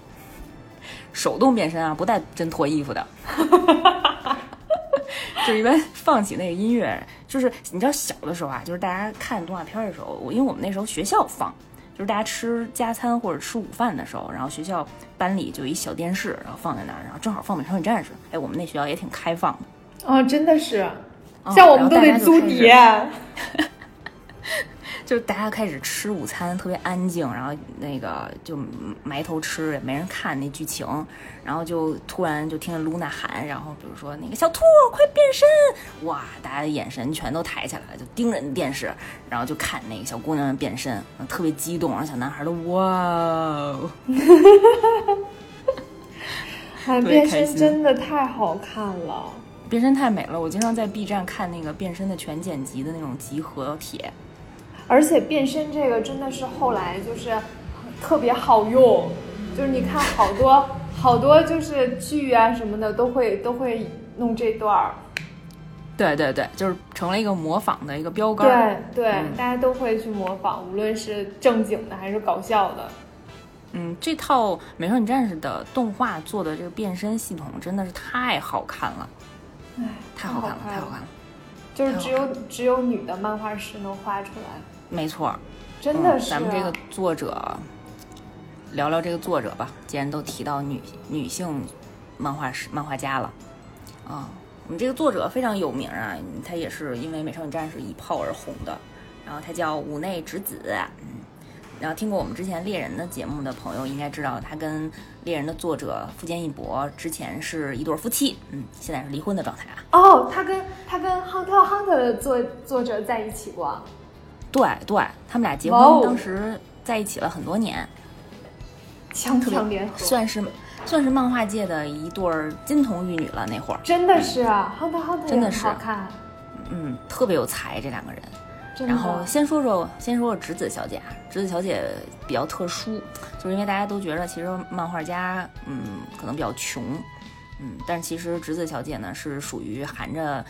Speaker 1: 手动变身啊，不带真脱衣服的。就一般放起那个音乐，就是你知道小的时候啊，就是大家看动画片的时候，我因为我们那时候学校放，就是大家吃加餐或者吃午饭的时候，然后学校班里就一小电视，然后放在那儿，然后正好放《美少女战士》。哎，我们那学校也挺开放的。
Speaker 2: 哦，真的是，像我们都得租碟。
Speaker 1: 就大家开始吃午餐，特别安静，然后那个就埋头吃，也没人看那剧情，然后就突然就听见露娜喊，然后比如说那个小兔快变身，哇，大家的眼神全都抬起来了，就盯着那电视，然后就看那个小姑娘的变身，特别激动，然后小男孩都哇，
Speaker 2: 变身真的太好看了，
Speaker 1: 变身太美了，我经常在 B 站看那个变身的全剪辑的那种集合帖。
Speaker 2: 而且变身这个真的是后来就是特别好用，就是你看好多好多就是剧啊什么的都会都会弄这段儿。
Speaker 1: 对对对，就是成了一个模仿的一个标杆。
Speaker 2: 对对，大家都会去模仿，无论是正经的还是搞笑的。
Speaker 1: 嗯，这套《美少女战士》的动画做的这个变身系统真的是太好看了，
Speaker 2: 哎，
Speaker 1: 太好看了，太好看了，
Speaker 2: 就是只有只有女的漫画师能画出来。
Speaker 1: 没错，
Speaker 2: 真的是。
Speaker 1: 咱们这个作者，聊聊这个作者吧。既然都提到女女性漫画师、漫画家了，啊，我们这个作者非常有名啊，他也是因为《美少女战士》一炮而红的。然后他叫五内直子，嗯，然后听过我们之前猎人的节目的朋友应该知道，他跟猎人的作者富坚义博之前是一对夫妻，嗯，现在是离婚的状态啊。
Speaker 2: 哦，他跟他跟 Hunter Hunter 的作作者在一起过。
Speaker 1: 对对，他们俩结婚当时在一起了很多年，
Speaker 2: 强强联合，
Speaker 1: 算是算是漫画界的一对金童玉女了。那会儿。
Speaker 2: 真的是啊，Hunter Hunter
Speaker 1: 真的是。
Speaker 2: 好看，
Speaker 1: 嗯，特别有才这两个人。然后先说说先说说直子小姐啊，直子小姐比较特殊，就是因为大家都觉得其实漫画家嗯可能比较穷，嗯，但是其实直子小姐呢是属于含着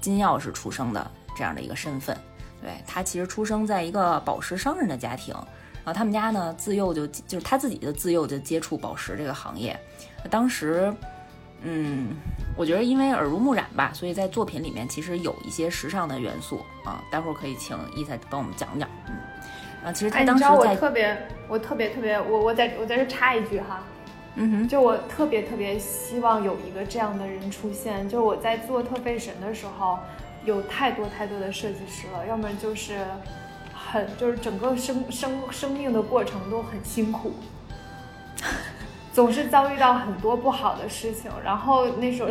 Speaker 1: 金钥匙出生的这样的一个身份，对他其实出生在一个宝石商人的家庭，然后他们家呢自幼就就是他自己的自幼就接触宝石这个行业，当时。嗯，我觉得因为耳濡目染吧，所以在作品里面其实有一些时尚的元素啊。待会儿可以请伊赛帮我们讲讲。嗯，啊，其实他当时在，
Speaker 2: 我特别，我特别特别，我我在我在这插一句哈，
Speaker 1: 嗯哼，
Speaker 2: 就我特别特别希望有一个这样的人出现。就我在做特费神的时候，有太多太多的设计师了，要么就是很就是整个生生生命的过程都很辛苦。总是遭遇到很多不好的事情，然后那时候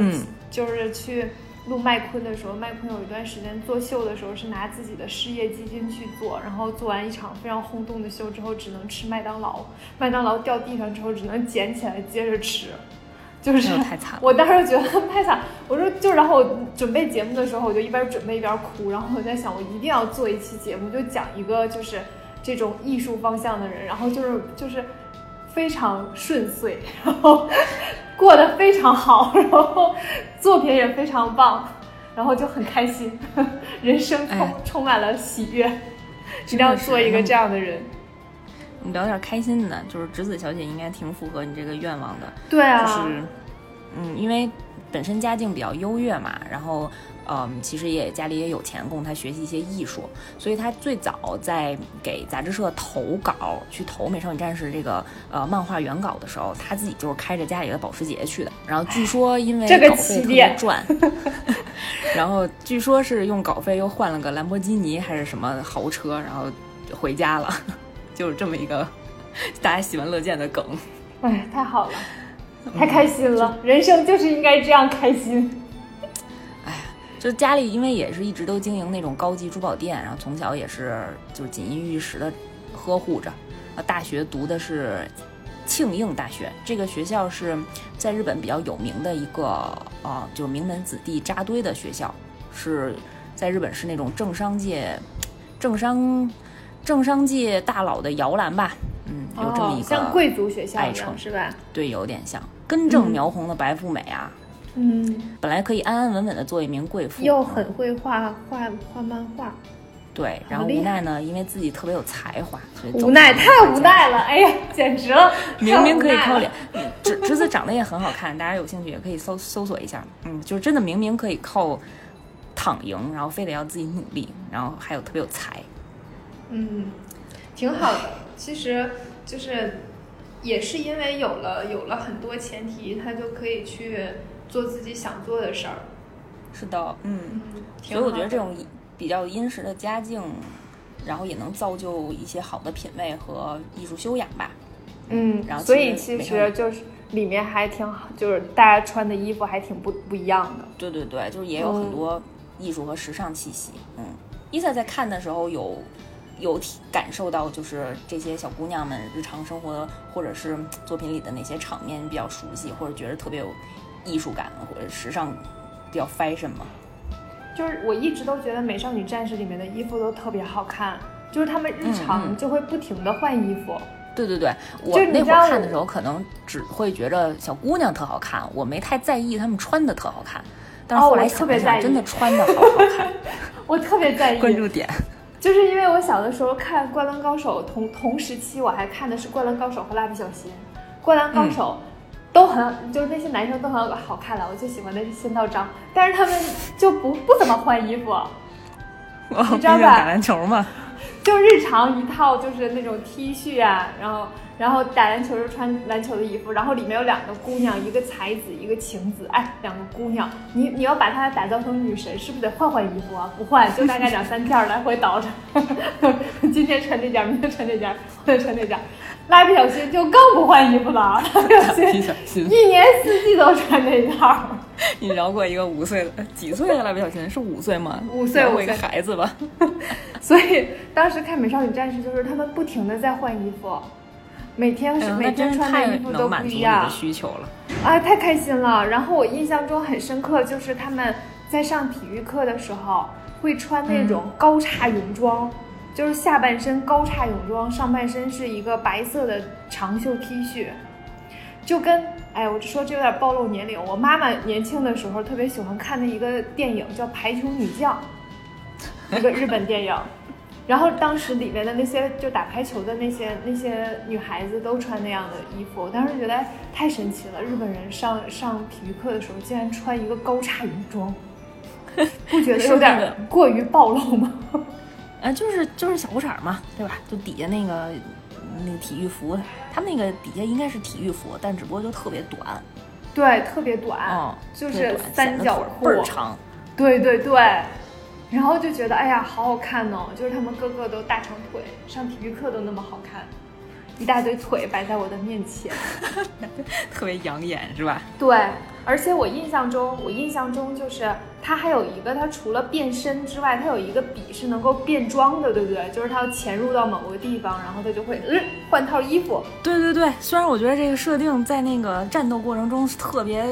Speaker 2: 就是去录麦昆的时候，麦昆有一段时间做秀的时候是拿自己的事业基金去做，然后做完一场非常轰动的秀之后，只能吃麦当劳，麦当劳掉地上之后只能捡起来接着吃，就是
Speaker 1: 太惨。
Speaker 2: 我当时觉得太惨，我说就然后我准备节目的时候，我就一边准备一边哭，然后我在想我一定要做一期节目，就讲一个就是这种艺术方向的人，然后就是就是。非常顺遂，然后过得非常好，然后作品也非常棒，然后就很开心，人生充充满了喜悦，一定要做一个这样的人。
Speaker 1: 你聊点开心的，就是直子小姐应该挺符合你这个愿望的。
Speaker 2: 对啊，
Speaker 1: 就是嗯，因为本身家境比较优越嘛，然后。嗯，其实也家里也有钱供她学习一些艺术，所以她最早在给杂志社投稿去投《美少女战士》这个呃漫画原稿的时候，她自己就是开着家里的保时捷去的。然后据说因为稿费特别赚，然后据说是用稿费又换了个兰博基尼还是什么豪车，然后回家了，就是这么一个 大家喜闻乐见的梗。
Speaker 2: 哎，太好了，太开心了，人生就是应该这样开心。
Speaker 1: 就家里因为也是一直都经营那种高级珠宝店，然后从小也是就是锦衣玉食的呵护着。啊，大学读的是庆应大学，这个学校是在日本比较有名的一个啊，就是名门子弟扎堆的学校，是在日本是那种政商界政商政商界大佬的摇篮吧。嗯，有这么一个
Speaker 2: 像贵族学校
Speaker 1: 爱称。
Speaker 2: 是吧？
Speaker 1: 对，有点像。根正苗红的白富美啊。
Speaker 2: 嗯，
Speaker 1: 本来可以安安稳稳的做一名贵妇，
Speaker 2: 又很会画画画漫画，
Speaker 1: 对，然后无奈呢，因为自己特别有才华，所以
Speaker 2: 无奈太无奈了，哎呀，简直了！
Speaker 1: 明明可以靠脸，侄侄子长得也很好看，大家有兴趣也可以搜搜索一下，嗯，就是真的明明可以靠躺赢，然后非得要自己努力，然后还有特别有才，
Speaker 2: 嗯，挺好的，其实就是也是因为有了有了很多前提，他就可以去。做自己想做的事儿，
Speaker 1: 是的，嗯，所以我觉得这种比较殷实的家境，然后也能造就一些好的品味和艺术修养吧。
Speaker 2: 嗯，
Speaker 1: 然后
Speaker 2: 所以其实就是里面还挺好，就是大家穿的衣服还挺不不一样的。
Speaker 1: 对对对，就是也有很多艺术和时尚气息。嗯，伊萨在看的时候有有体感受到，就是这些小姑娘们日常生活或者是作品里的那些场面比较熟悉，或者觉得特别有。艺术感或者时尚比较 fashion 吗？
Speaker 2: 就是我一直都觉得《美少女战士》里面的衣服都特别好看，就是她们日常就会不停的换衣服。
Speaker 1: 对对对，我那会儿看的时候可能只会觉得小姑娘特好看，我没太在意她们穿的特好看。但是后来想想，真的穿的好好看。
Speaker 2: 我特别在 意。
Speaker 1: 关注点。
Speaker 2: 就是因为我小的时候看《灌篮高手》，同同时期我还看的是《灌篮高手》和《蜡笔小新》，《灌篮高手》。都很，就是那些男生都很好看了，我最喜欢的是仙道张，但是他们就不不怎么换衣服，你知道吧？
Speaker 1: 打篮球嘛，
Speaker 2: 就日常一套就是那种 T 恤啊，然后然后打篮球时穿篮球的衣服，然后里面有两个姑娘，一个才子，一个晴子，哎，两个姑娘，你你要把她打造成女神，是不是得换换衣服啊？不换就大概两三件来回倒着，今天穿这件，明天穿这件，后天穿这件。蜡笔小新就更不换衣服了，蜡笔 小新一年四季都穿这一套。
Speaker 1: 你饶过一个五岁的几岁的蜡笔小新？是五岁吗？
Speaker 2: 五岁，
Speaker 1: 我一个孩子吧。
Speaker 2: 所以当时看《美少女战士》，就是他们不停的在换衣服，每天是每天穿的衣服都不一样。
Speaker 1: 需求了，
Speaker 2: 啊，太开心了！然后我印象中很深刻，就是他们在上体育课的时候会穿那种高叉泳装。就是下半身高叉泳装，上半身是一个白色的长袖 T 恤，就跟哎，我说这有点暴露年龄。我妈妈年轻的时候特别喜欢看的一个电影叫《排球女将》，一个日本电影。然后当时里面的那些就打排球的那些那些女孩子都穿那样的衣服，我当时觉得太神奇了。日本人上上体育课的时候竟然穿一个高叉泳装，不觉得有点过于暴露吗？
Speaker 1: 啊，就是就是小裤衩嘛，对吧？就底下那个那个体育服，他们那个底下应该是体育服，但只不过就特别短，
Speaker 2: 对，特别短，就是三角裤，
Speaker 1: 倍儿长，
Speaker 2: 对对对，然后就觉得哎呀，好好看哦，就是他们个个都大长腿，上体育课都那么好看，一大堆腿摆在我的面前，
Speaker 1: 特别养眼，是吧？
Speaker 2: 对。而且我印象中，我印象中就是它还有一个，它除了变身之外，它有一个笔是能够变装的，对不对？就是它要潜入到某个地方，然后它就会嗯换套衣服。
Speaker 1: 对对对，虽然我觉得这个设定在那个战斗过程中特别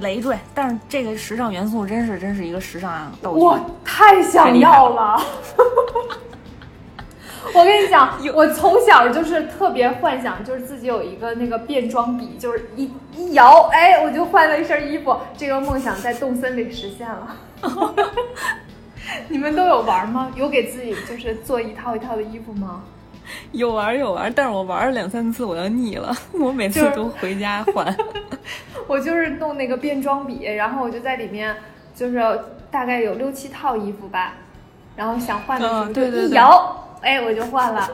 Speaker 1: 累赘，但是这个时尚元素真是真是一个时尚道具。
Speaker 2: 我太想要了。我跟你讲，我从小就是特别幻想，就是自己有一个那个变装笔，就是一一摇，哎，我就换了一身衣服。这个梦想在动森里实现了。你们都有玩吗？有给自己就是做一套一套的衣服吗？
Speaker 1: 有玩有玩，但是我玩了两三次，我要腻了。我每次都回家换。
Speaker 2: 我就是弄那个变装笔，然后我就在里面，就是大概有六七套衣服吧，然后想换的时候就一摇。哎，我就换了，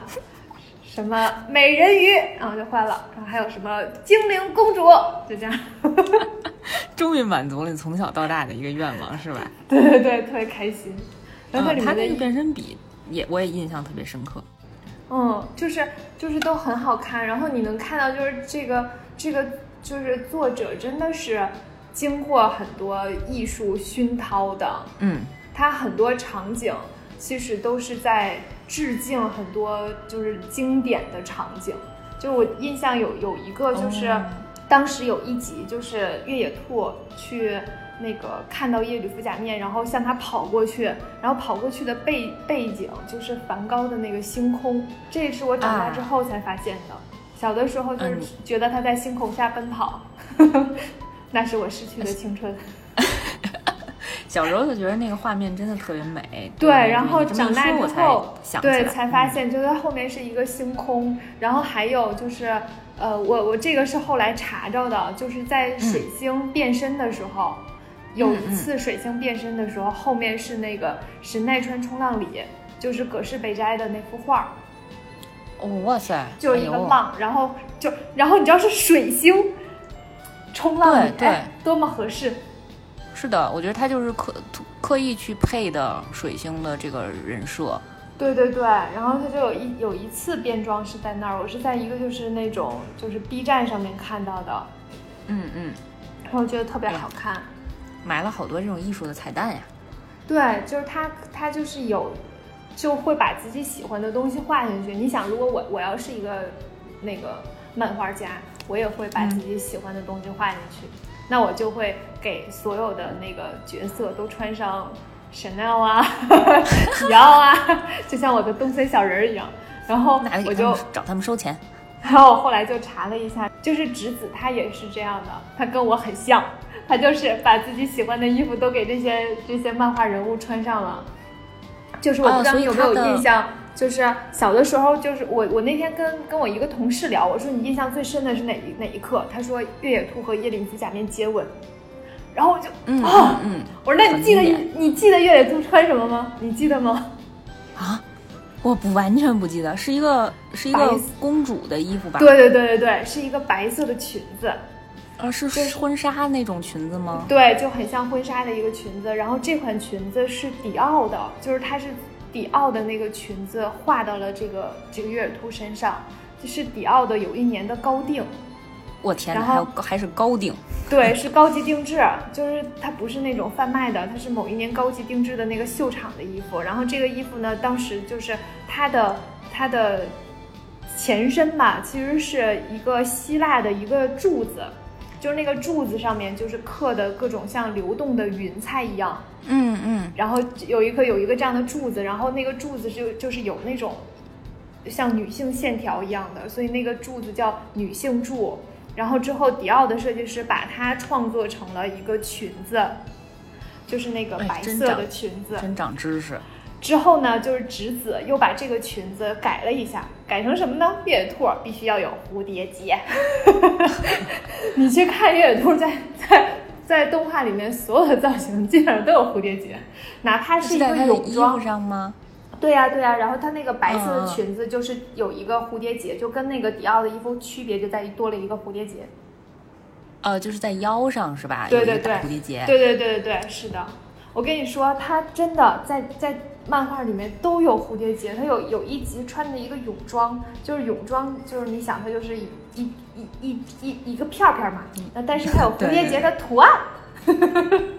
Speaker 2: 什么美人鱼，然后就换了，然后还有什么精灵公主，就这样，
Speaker 1: 终于满足了你从小到大的一个愿望，是吧？
Speaker 2: 对对对，特别开心。然后
Speaker 1: 它里面的变身笔也，我也印象特别深刻。
Speaker 2: 嗯，就是就是都很好看，然后你能看到，就是这个这个就是作者真的是经过很多艺术熏陶的，
Speaker 1: 嗯，
Speaker 2: 他很多场景其实都是在。致敬很多就是经典的场景，就是我印象有有一个就是当时有一集就是越野兔去那个看到夜里服假面，然后向他跑过去，然后跑过去的背背景就是梵高的那个星空，这是我长大之后才发现的，小的时候就是觉得他在星空下奔跑，那是我失去的青春。
Speaker 1: 小时候就觉得那个画面真的特别美，
Speaker 2: 对，然后长大之后，对，
Speaker 1: 才
Speaker 2: 发现就在后面是一个星空，然后还有就是，呃，我我这个是后来查着的，就是在水星变身的时候，有一次水星变身的时候，后面是那个神奈川冲浪里，就是葛饰北斋的那幅画，
Speaker 1: 哦，哇塞，
Speaker 2: 就是一个浪，然后就然后你知道是水星冲浪里，
Speaker 1: 对，
Speaker 2: 多么合适。
Speaker 1: 是的，我觉得他就是刻刻意去配的水星的这个人设。
Speaker 2: 对对对，然后他就有一有一次变装是在那儿，我是在一个就是那种就是 B 站上面看到的。
Speaker 1: 嗯嗯，
Speaker 2: 然后觉得特别好看，
Speaker 1: 买了好多这种艺术的彩蛋呀。
Speaker 2: 对，就是他他就是有就会把自己喜欢的东西画进去。你想，如果我我要是一个那个漫画家，我也会把自己喜欢的东西画进去。那我就会给所有的那个角色都穿上 Chanel 啊、迪奥啊，就像我的东森小人一样。然后我就
Speaker 1: 找他们收钱。
Speaker 2: 然后我后来就查了一下，就是直子他也是这样的，他跟我很像，他就是把自己喜欢的衣服都给这些这些漫画人物穿上了。就是我不知道你有没有印象。就是小的时候，就是我我那天跟跟我一个同事聊，我说你印象最深的是哪一哪一刻？他说越野兔和叶灵子假面接吻，然后我就嗯
Speaker 1: 啊，嗯，
Speaker 2: 我说那你记得你记得越野兔穿什么吗？你记得吗？
Speaker 1: 啊，我不完全不记得，是一个是一个公主的衣服吧？
Speaker 2: 对对对对对，是一个白色的裙子。
Speaker 1: 呃，是婚纱那种裙子吗？
Speaker 2: 对，就很像婚纱的一个裙子。然后这款裙子是迪奥的，就是它是迪奥的那个裙子画到了这个这个月尔兔身上，就是迪奥的有一年的高定。
Speaker 1: 我天哪，还有还是高定？
Speaker 2: 对，是高级定制，就是它不是那种贩卖的，它是某一年高级定制的那个秀场的衣服。然后这个衣服呢，当时就是它的它的前身吧，其实是一个希腊的一个柱子，就是那个柱子上面就是刻的各种像流动的云彩一样。
Speaker 1: 嗯嗯。
Speaker 2: 然后有一个有一个这样的柱子，然后那个柱子就就是有那种像女性线条一样的，所以那个柱子叫女性柱。然后之后，迪奥的设计师把它创作成了一个裙子，就是那个白色的裙子。
Speaker 1: 真长知识。
Speaker 2: 之后呢，就是直子又把这个裙子改了一下，改成什么呢？越野兔必须要有蝴蝶结。你去看越野兔在在在动画里面所有的造型，基本上都有蝴蝶结，哪怕是一个泳装
Speaker 1: 上吗？
Speaker 2: 对呀对呀，然后它那个白色的裙子就是有一个蝴蝶结，就跟那个迪奥的衣服区别就在于多了一个蝴蝶结。
Speaker 1: 呃，就是在腰上是吧？
Speaker 2: 对对对，
Speaker 1: 蝴蝶结。
Speaker 2: 对对对对对，是的。我跟你说，它真的在在漫画里面都有蝴蝶结。它有有一集穿的一个泳装，就是泳装，就是你想它就是一一一一一一个片片嘛，那但是它有蝴蝶结的图案。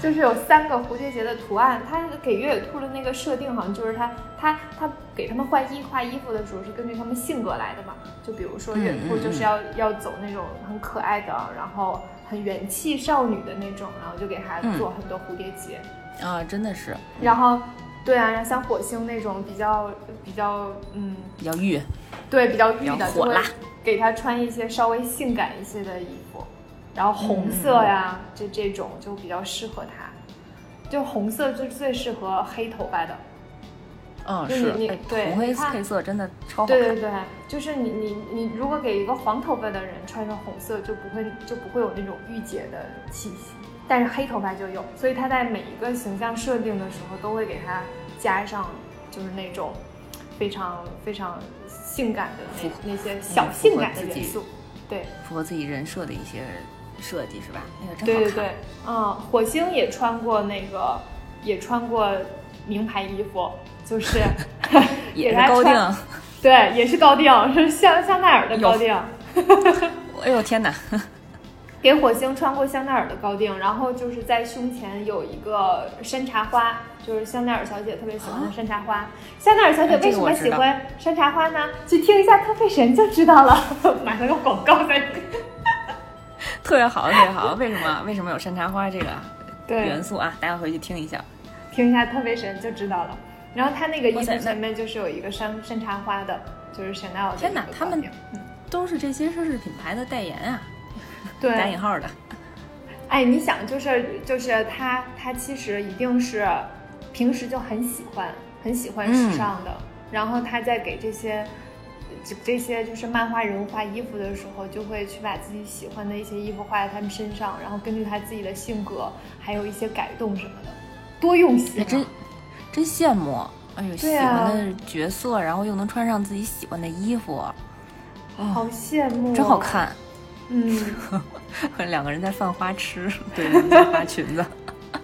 Speaker 2: 就是有三个蝴蝶结的图案，他给越野兔的那个设定好像就是他他他给他们换衣换衣服的时候是根据他们性格来的嘛？就比如说越野兔就是要要走那种很可爱的，然后很元气少女的那种，然后就给他做很多蝴蝶结
Speaker 1: 啊，真的是。
Speaker 2: 然后对啊，像火星那种比较比较嗯
Speaker 1: 比较御，
Speaker 2: 对比较御的
Speaker 1: 火辣，
Speaker 2: 给他穿一些稍微性感一些的衣服。然后红色呀，这这种就比较适合他，就红色就最适合黑头发的。
Speaker 1: 嗯，
Speaker 2: 是你对
Speaker 1: 红黑配色真的超好看。
Speaker 2: 对对对，就是你你你如果给一个黄头发的人穿上红色，就不会就不会有那种御姐的气息，但是黑头发就有，所以他在每一个形象设定的时候都会给他加上就是那种非常非常性感的那那些小性感的元素，对，
Speaker 1: 符合自己人设的一些。设计是吧？那个真
Speaker 2: 好看。对对对，嗯，火星也穿过那个，也穿过名牌衣服，就是
Speaker 1: 也是高定，
Speaker 2: 对，也是高定，是香香奈儿的高定。
Speaker 1: 哎呦天哪！
Speaker 2: 给火星穿过香奈儿的高定，然后就是在胸前有一个山茶花，就是香奈儿小姐特别喜欢的山茶花。香奈儿小姐为什么喜欢山茶花呢？去听一下特费神就知道了。买了个广告在。
Speaker 1: 特别好，特别好。为什么？为什么有山茶花这个元素啊？大家回去听一下，
Speaker 2: 听一下特费神就知道了。然后它那个衣服前面就是有一个山山茶花的，就是 Chanel
Speaker 1: 天哪，他们都是这些奢侈品牌的代言啊，
Speaker 2: 对，
Speaker 1: 打引号的。
Speaker 2: 哎，你想，就是就是他他其实一定是平时就很喜欢很喜欢时尚的，然后他在给这些。这这些就是漫画人物画衣服的时候，就会去把自己喜欢的一些衣服画在他们身上，然后根据他自己的性格，还有一些改动什么的，多用心。
Speaker 1: 真真羡慕，哎呦，喜欢的角色，然后又能穿上自己喜欢的衣服，
Speaker 2: 好羡慕，
Speaker 1: 真好看。
Speaker 2: 嗯，
Speaker 1: 两个人在犯花痴，对，在花裙子。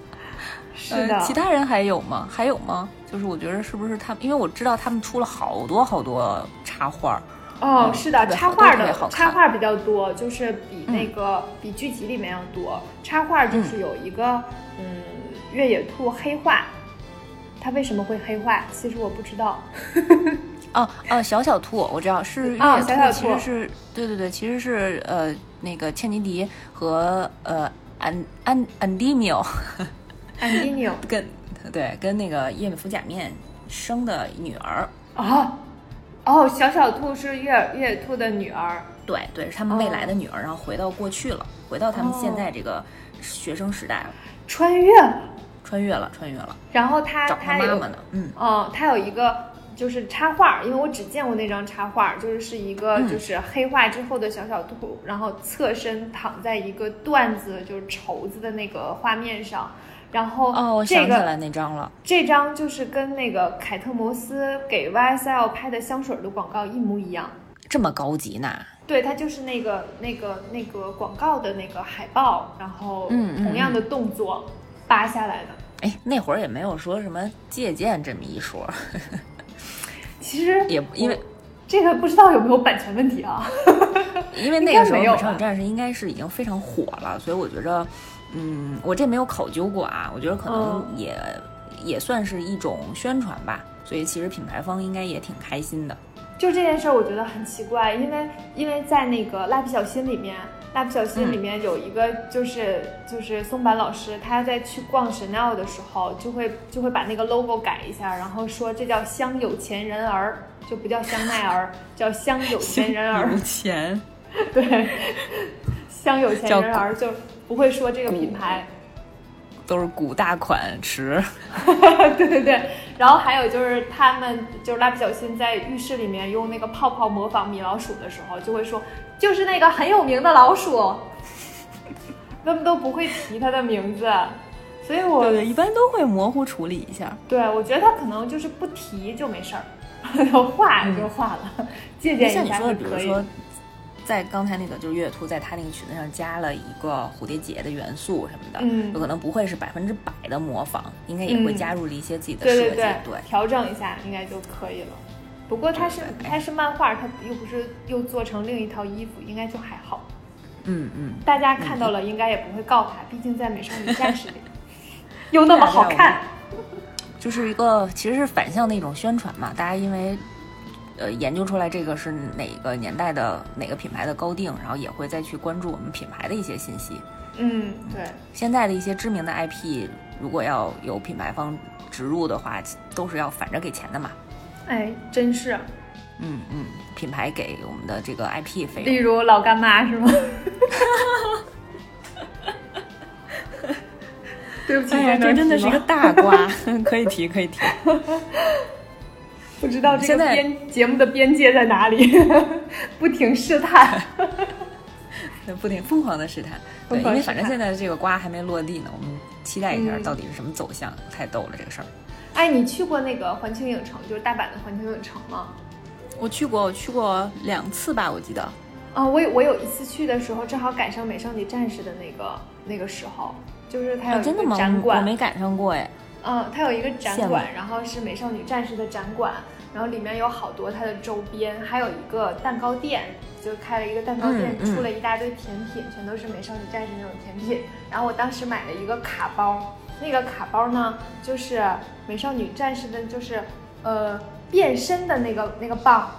Speaker 2: 是的。
Speaker 1: 其他人还有吗？还有吗？就是我觉得是不是他们？因为我知道他们出了好多好多插画
Speaker 2: 哦，是的，插画的插画比较多，就是比那个比剧集里面要多。插画就是有一个嗯，越野兔黑化，它为什么会黑化？其实我不知道。
Speaker 1: 哦哦，小小兔我知道是越野兔，其实是对对对，其实是呃那个茜妮迪和呃安安安迪米奥，
Speaker 2: 安迪米奥
Speaker 1: 跟。对，跟那个叶美服假面生的女儿
Speaker 2: 啊，哦，小小兔是越越野兔的女儿，
Speaker 1: 对对，是他们未来的女儿，然后回到过去了，回到他们现在这个学生时代了，
Speaker 2: 穿越，
Speaker 1: 穿越了，穿越了，
Speaker 2: 然后他他
Speaker 1: 妈妈呢，嗯，
Speaker 2: 哦，他有一个就是插画，因为我只见过那张插画，就是是一个就是黑化之后的小小兔，然后侧身躺在一个缎子就是绸子的那个画面上。然后
Speaker 1: 哦，我
Speaker 2: 这个
Speaker 1: 想起来那张了。
Speaker 2: 这张就是跟那个凯特摩斯给 YSL 拍的香水的广告一模一样。
Speaker 1: 这么高级呢？
Speaker 2: 对，它就是那个那个那个广告的那个海报，然后同样的动作扒下来的。
Speaker 1: 哎，那会儿也没有说什么借鉴这么一说，
Speaker 2: 其实
Speaker 1: 也因为
Speaker 2: 这个不知道有没有版权问题啊？
Speaker 1: 因为那个时候《美少女战士》应该是已经非常火了，所以我觉着，嗯，我这没有考究过啊，我觉得可能
Speaker 2: 嗯
Speaker 1: 也、也算是一种宣传吧，所以其实品牌方应该也挺开心的。
Speaker 2: 就这件事儿，我觉得很奇怪，因为因为在那个蜡笔小新里面，蜡笔小新里面有一个就是、就是松坂老师，他在去逛 Chanel 的时候，就会就会把那个 logo 改一下，然后说这叫香有钱人儿，就不叫香奈儿，叫香有钱人儿
Speaker 1: 有。钱，
Speaker 2: 对，香有钱人儿就不会说这个品牌。
Speaker 1: 都是古大款池，
Speaker 2: 对 对对，然后还有就是他们就是蜡笔小新在浴室里面用那个泡泡模仿米老鼠的时候，就会说就是那个很有名的老鼠，他们都不会提他的名字，所以我
Speaker 1: 对对，一般都会模糊处理一下。
Speaker 2: 对我觉得他可能就是不提就没事儿，画就画了，借鉴一下
Speaker 1: 像你说的，比如说
Speaker 2: 是可以的。，
Speaker 1: 在刚才那个就是月兔，在他那个裙子上加了一个蝴蝶结的元素什么的，
Speaker 2: 嗯
Speaker 1: 有可能不会是百分之百的模仿，应该也会
Speaker 2: 嗯
Speaker 1: 加入了一些自己的设计。
Speaker 2: 对对，调整一下应该就可以了。不过它是它是漫画，它又不是又做成另一套衣服，应该就还好。
Speaker 1: 嗯嗯，
Speaker 2: 大家看到了应该也不会告他，毕竟在《美少女战士》里又那么 好看。
Speaker 1: 就是一个其实是反向的一种宣传嘛，大家因为。呃，研究出来这个是哪个年代的哪个品牌的高定，然后也会再去关注我们品牌的一些信息。
Speaker 2: 嗯，对，
Speaker 1: 现在的一些知名的 IP，如果要有品牌方植入的话，都是要反着给钱的嘛。
Speaker 2: 哎，真是。
Speaker 1: 嗯嗯，品牌给我们的这个 IP 费
Speaker 2: 例，如老干妈是吗？对不起，
Speaker 1: 哎呀，这真的是一个大瓜，可以提，可以提。
Speaker 2: 不知道这个边节目的边界在哪里，不停试探。
Speaker 1: 不停疯狂的试探，对，因为反正现在这个瓜还没落地呢，我们期待一下
Speaker 2: 嗯
Speaker 1: 到底是什么走向，太逗了这个事儿。
Speaker 2: 哎，你去过那个环球影城，就是大阪的环球影城吗？
Speaker 1: 我去过，我去过两次吧，我记得。
Speaker 2: 啊、我有我有一次去的时候，正好赶上美少女战士的那个那个时候，就是它有
Speaker 1: 啊，
Speaker 2: 一
Speaker 1: 真的吗？
Speaker 2: 展馆，
Speaker 1: 没赶上过哎。
Speaker 2: 嗯，它有一个展馆，然后是美少女战士的展馆，然后里面有好多它的周边，还有一个蛋糕店，就开了一个蛋糕店，出了一大堆甜品，全都是美少女战士那种甜品。然后我当时买了一个卡包，那个卡包呢，就是美少女战士的，就是呃变身的那个那个棒，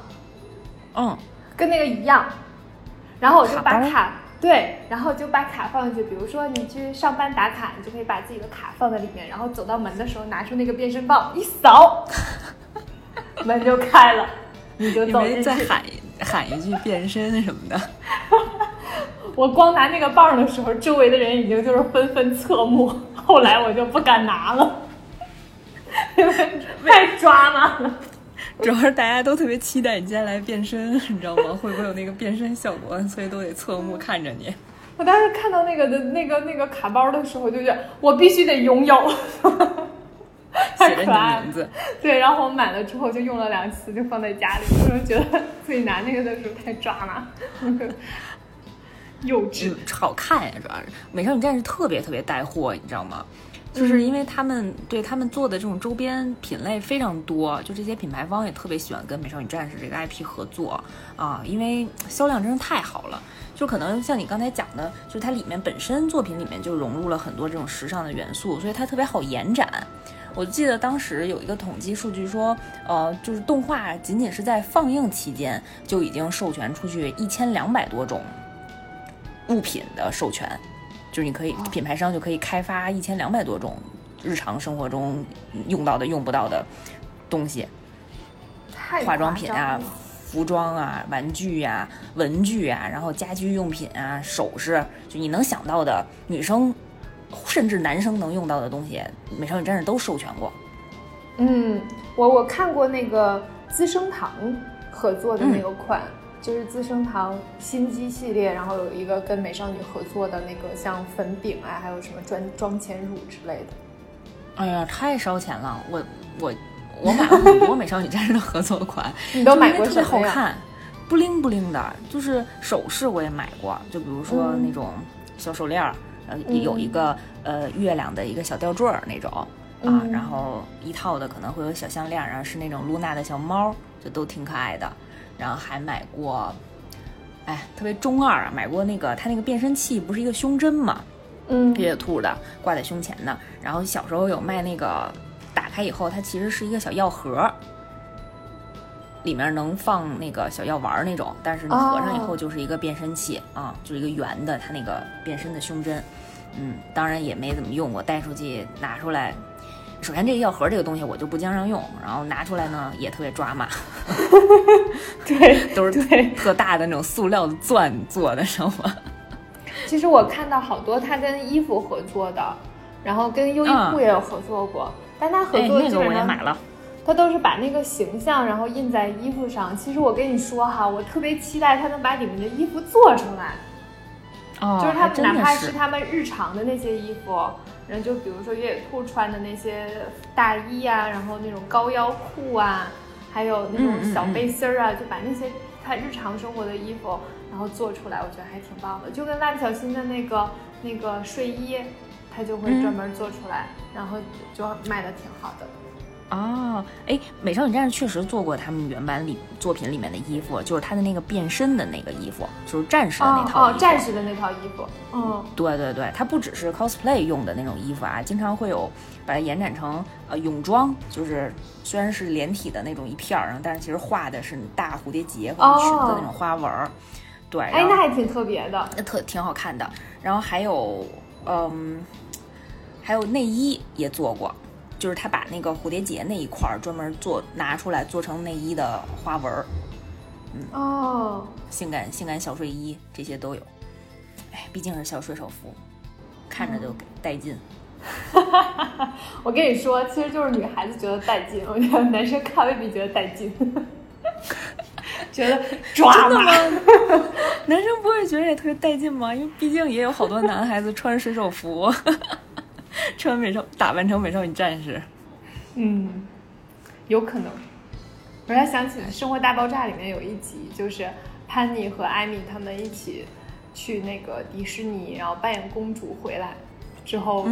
Speaker 1: 嗯，
Speaker 2: 跟那个一样。然后我就把
Speaker 1: 卡
Speaker 2: 卡对，然后就把卡放进去。比如说你去上班打卡，你就可以把自己的卡放在里面，然后走到门的时候拿出那个变身棒 一扫，门就开了，你就
Speaker 1: 你
Speaker 2: 走进去。
Speaker 1: 再喊喊一句变身什么的。
Speaker 2: 我光拿那个棒的时候，周围的人已经就是纷纷侧目。后来我就不敢拿了，因为太抓马了。
Speaker 1: 主要是大家都特别期待你今天来变身，你知道吗？会不会有那个变身效果？所以都得侧目看着你。
Speaker 2: 我当时看到那个的那个那个卡包的时候，就觉得我必须得拥有，太
Speaker 1: 写着你
Speaker 2: 可爱了
Speaker 1: 的名。字，
Speaker 2: 对，然后我买了之后就用了两次，就放在家里。觉得自己拿那个的时候太抓了，幼稚
Speaker 1: 嗯。，好看呀，主要是美少女战士特别特别带货，你知道吗？就是因为他们对他们做的这种周边品类非常多，就这些品牌方也特别喜欢跟美少女战士这个 IP 合作啊，因为销量真是太好了。就可能像你刚才讲的，就是它里面本身作品里面就融入了很多这种时尚的元素，所以它特别好延展。我记得当时有一个统计数据说，呃，就是动画仅仅是在放映期间就已经授权出去一千两百多种物品的授权，就是你可以品牌商就可以开发一千两百多种日常生活中用到的、用不到的东西，化妆品啊服装啊、玩具啊、文具啊，然后家居用品啊、首饰，就你能想到的女生甚至男生能用到的东西，美少女战士都授权过。
Speaker 2: 嗯，我我看过那个资生堂合作的那个款，就是资生堂心机系列，然后有一个跟美少女合作的那个像粉饼啊，还有什么妆妆前乳之类的。
Speaker 1: 哎呀，太烧钱了！我我我买了很多美少女战士的合作款，
Speaker 2: 你都买过
Speaker 1: 特别好看，不灵不灵的。就是首饰我也买过，就比如说那种小手链儿，呃，有一个呃月亮的一个小吊坠儿那种啊，然后一套的可能会有小项链，然后是那种露娜的小猫，就都挺可爱的。然后还买过，哎，特别中二啊，买过那个他那个变身器不是一个胸针嘛。
Speaker 2: 嗯，
Speaker 1: 月兔的挂在胸前的，然后小时候有卖那个，打开以后它其实是一个小药盒，里面能放那个小药丸那种，但是你合上以后就是一个变身器啊，就是一个圆的，它那个变身的胸针，嗯，当然也没怎么用过，带出去拿出来，首先这个药盒这个东西我就不经常用，然后拿出来呢也特别抓马，
Speaker 2: 对，
Speaker 1: 都是
Speaker 2: 对
Speaker 1: 特大的那种塑料的钻做的，知道吗？
Speaker 2: 其实我看到好多他跟衣服合作的，然后跟优衣库也有合作过，但他合作基本
Speaker 1: 上
Speaker 2: 他都是把那个形象然后印在衣服上。其实我跟你说哈，我特别期待他能把里面的衣服做出来，
Speaker 1: 哦，
Speaker 2: 就是他们哪怕
Speaker 1: 是
Speaker 2: 他们日常的那些衣服，然后就比如说越野兔穿的那些大衣啊，然后那种高腰裤啊，还有那种小背心儿啊，就把那些他日常生活的衣服。然后做出来，我觉得还挺棒的，就跟蜡笔小新的那个那个睡衣，他就会专门做出来，然后就卖的挺好的。
Speaker 1: 哦，哎，美少女战士确实做过他们原版里作品里面的衣服，就是他的那个变身的那个衣服，就是战士的那套
Speaker 2: 衣服。哦，战士的那套衣服。嗯，
Speaker 1: 对对对，它不只是 cosplay 用的那种衣服啊，经常会有把它延展成呃泳装，就是虽然是连体的那种一片儿，然后但是其实画的是大蝴蝶结或者裙子那种花纹儿。对，
Speaker 2: 哎，那还挺特别的，
Speaker 1: 那特挺好看的。然后还有，嗯，还有内衣也做过，就是他把那个蝴蝶结那一块儿专门做拿出来做成内衣的花纹儿，嗯，
Speaker 2: 哦，
Speaker 1: 性感性感小睡衣这些都有。哎，毕竟是小水手服，看着就带劲。
Speaker 2: 哈哈哈我跟你说，其实就是女孩子觉得带劲，我觉得男生看未必觉得带劲。觉得 抓
Speaker 1: 吗？男生不会觉得也特别带劲吗？因为毕竟也有好多男孩子穿水手服，穿美少打扮成美少女战士。
Speaker 2: 嗯，有可能。我还想起《生活大爆炸》里面有一集，就是潘妮和艾米他们一起去那个迪士尼，然后扮演公主回来之后，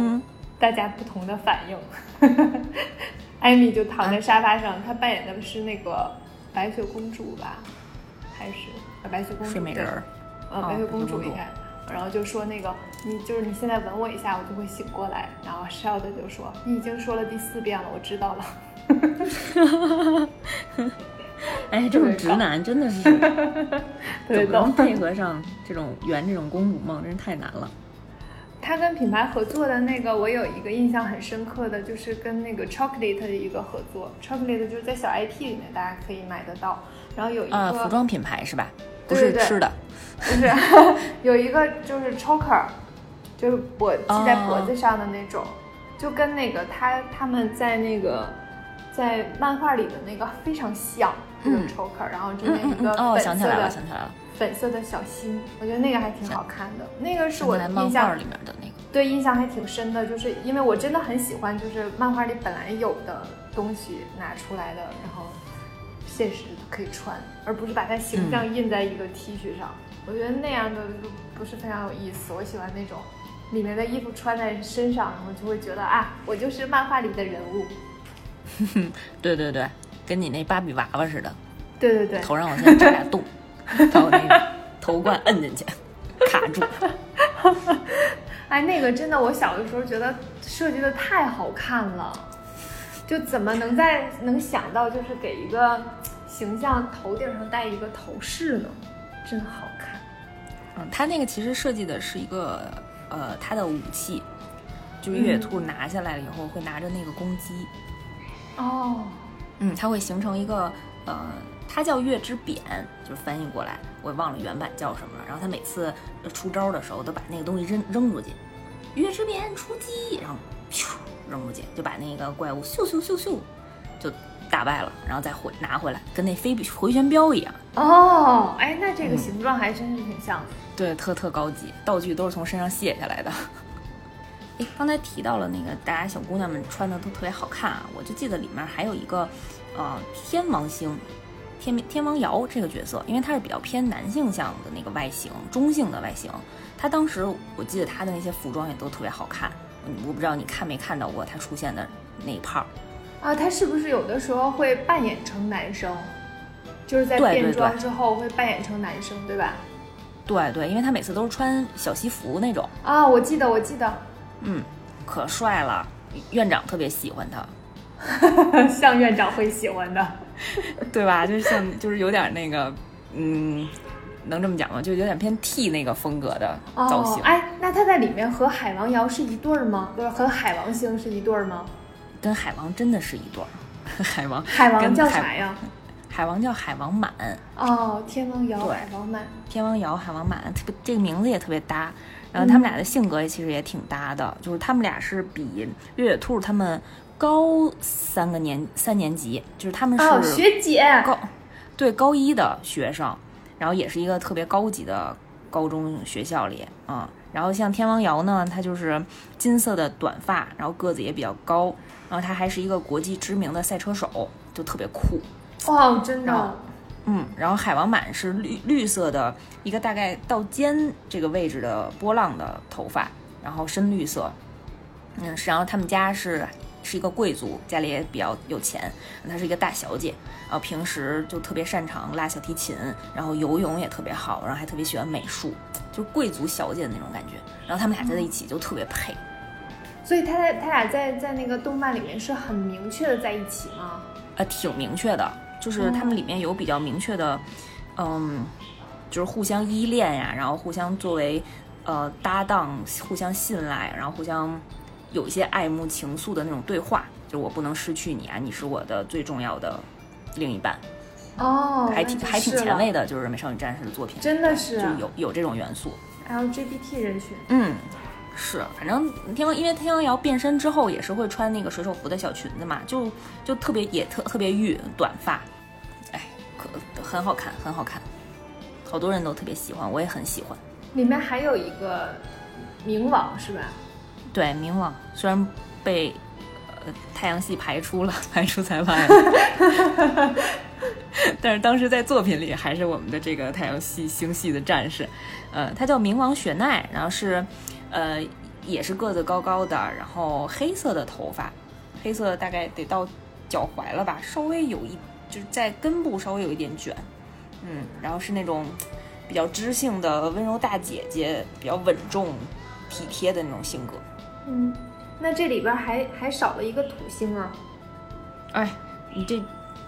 Speaker 2: 大家不同的反应。艾米就躺在沙发上，她扮演的是那个。白雪公主吧，还是白雪公主？
Speaker 1: 睡美人
Speaker 2: 儿。呃，白雪公主应该。然后就说那个，你就是你现在吻我一下，我就会醒过来。然后 Sheldon 就说：“你已经说了第四遍了，我知道了。”
Speaker 1: 哎，这种直男真的是，怎么能配合上这种圆这种公主梦，真是太难了。
Speaker 2: 他跟品牌合作的那个，我有一个印象很深刻的，就是跟那个 Chocolate 的一个合作。Chocolate 就是在小 IP 里面大家可以买得到。然后有一个
Speaker 1: 服装品牌是吧？不是吃的，
Speaker 2: 不是 有一个就是 Choker，就是脖系在脖子上的那种，就跟那个他他们在那个在漫画里的那个非常像那个 Choker，然后中间一个
Speaker 1: 哦想起来了想起来了。
Speaker 2: 粉色的小心，我觉得那个还挺好看的。那个是我印
Speaker 1: 象里面的那个，
Speaker 2: 对，印象还挺深的。就是因为我真的很喜欢，就是漫画里本来有的东西拿出来的，然后现实可以穿，而不是把它形象印在一个 T 恤上。我觉得那样的就不是非常有意思。我喜欢那种里面的衣服穿在身上，然后就会觉得啊，我就是漫画里的人物。
Speaker 1: 对对对，跟你那芭比娃娃似的。
Speaker 2: 对对对，
Speaker 1: 头上往下扎俩洞。把我那个头冠摁进去，卡住。
Speaker 2: 哎，那个真的，我小的时候觉得设计的太好看了，就怎么能在能想到就是给一个形象头顶上戴一个头饰呢？真好看。
Speaker 1: 嗯，他那个其实设计的是一个呃，他的武器，就是越野兔拿下来了以后会拿着那个攻击。
Speaker 2: 哦。
Speaker 1: 嗯，它会形成一个呃。它叫月之扁，就是翻译过来，我也忘了原版叫什么了。然后他每次出招的时候，都把那个东西扔扔出去，月之扁出击，然后咻扔出去，就把那个怪物咻咻咻咻就打败了，然后再回拿回来，跟那飞回旋镖一样，
Speaker 2: 哦，哎，那这个形状还真是挺像的。
Speaker 1: 对，特特高级，道具都是从身上卸下来的。哎，刚才提到了那个大家小姑娘们穿的都特别好看啊，我就记得里面还有一个，呃，天王星，天天王瑶这个角色，因为他是比较偏男性向的那个外形，中性的外形。他当时我记得他的那些服装也都特别好看，我不知道你看没看到过他出现的那一炮。
Speaker 2: 啊，他是不是有的时候会扮演成男生？就是在变装之后会扮演成男生，对吧？
Speaker 1: 对对，因为他每次都是穿小西服那种
Speaker 2: 啊，我记得我记得，
Speaker 1: 嗯，可帅了，院长特别喜欢
Speaker 2: 他，像院长会喜欢的，
Speaker 1: 对吧？就是像就是有点那个，嗯，能这么讲吗？就有点偏 T 那个风格的造型。
Speaker 2: 哎，那他在里面和海王瑶是一对儿吗？不是，和海王星是一对儿吗？
Speaker 1: 跟海王真的是一对儿，海王
Speaker 2: 海王叫啥呀？
Speaker 1: 海王叫海王满
Speaker 2: 哦，天王瑶海王满，
Speaker 1: 天王瑶海王满，特别这个名字也特别搭。然后他们俩的性格也其实也挺搭的，就是他们俩是比月月兔他们高三个年三年级，就是他们是
Speaker 2: 学姐
Speaker 1: 高对高一的学生，然后也是一个特别高级的高中学校里啊。然后像天王瑶呢，他就是金色的短发，然后个子也比较高，然后他还是一个国际知名的赛车手，就特别酷。
Speaker 2: 哇，真的，
Speaker 1: 嗯，然后海王满是绿绿色的一个大概到肩这个位置的波浪的头发，然后深绿色，嗯，然后他们家是是一个贵族，家里也比较有钱，她是一个大小姐，然后平时就特别擅长拉小提琴，然后游泳也特别好，然后还特别喜欢美术，就贵族小姐的那种感觉，然后他们俩在在一起就特别配，
Speaker 2: 所以他在他俩在在那个动漫里面是很明确的在一起吗？
Speaker 1: 呃，挺明确的。就是他们里面有比较明确的，嗯，就是互相依恋呀，然后互相作为呃搭档，互相信赖，然后互相有一些爱慕情愫的那种对话。就是我不能失去你啊，你是我的最重要的另一半。
Speaker 2: 哦，
Speaker 1: 还挺还挺前卫的，就是《美少女战士》的作品，
Speaker 2: 真的是
Speaker 1: 就有有这种元素。
Speaker 2: LGBT 人群，
Speaker 1: 嗯，是，反正天王因为天王瑶变身之后也是会穿那个水手服的小裙子嘛，就就特别也特特别御短发。哎，可很好看，很好看，好多人都特别喜欢，我也很喜欢。
Speaker 2: 里面还有一个冥王是吧？
Speaker 1: 对，冥王虽然被呃太阳系排出了，排出裁判，但是当时在作品里还是我们的这个太阳系星系的战士。呃，他叫冥王雪奈，然后是呃也是个子高高的，然后黑色的头发，黑色大概得到脚踝了吧，稍微有一。就是在根部稍微有一点卷，嗯，然后是那种比较知性的温柔大姐姐，比较稳重、体贴的那种性格。
Speaker 2: 嗯，那这里边还还少了一个土星啊。
Speaker 1: 哎，你这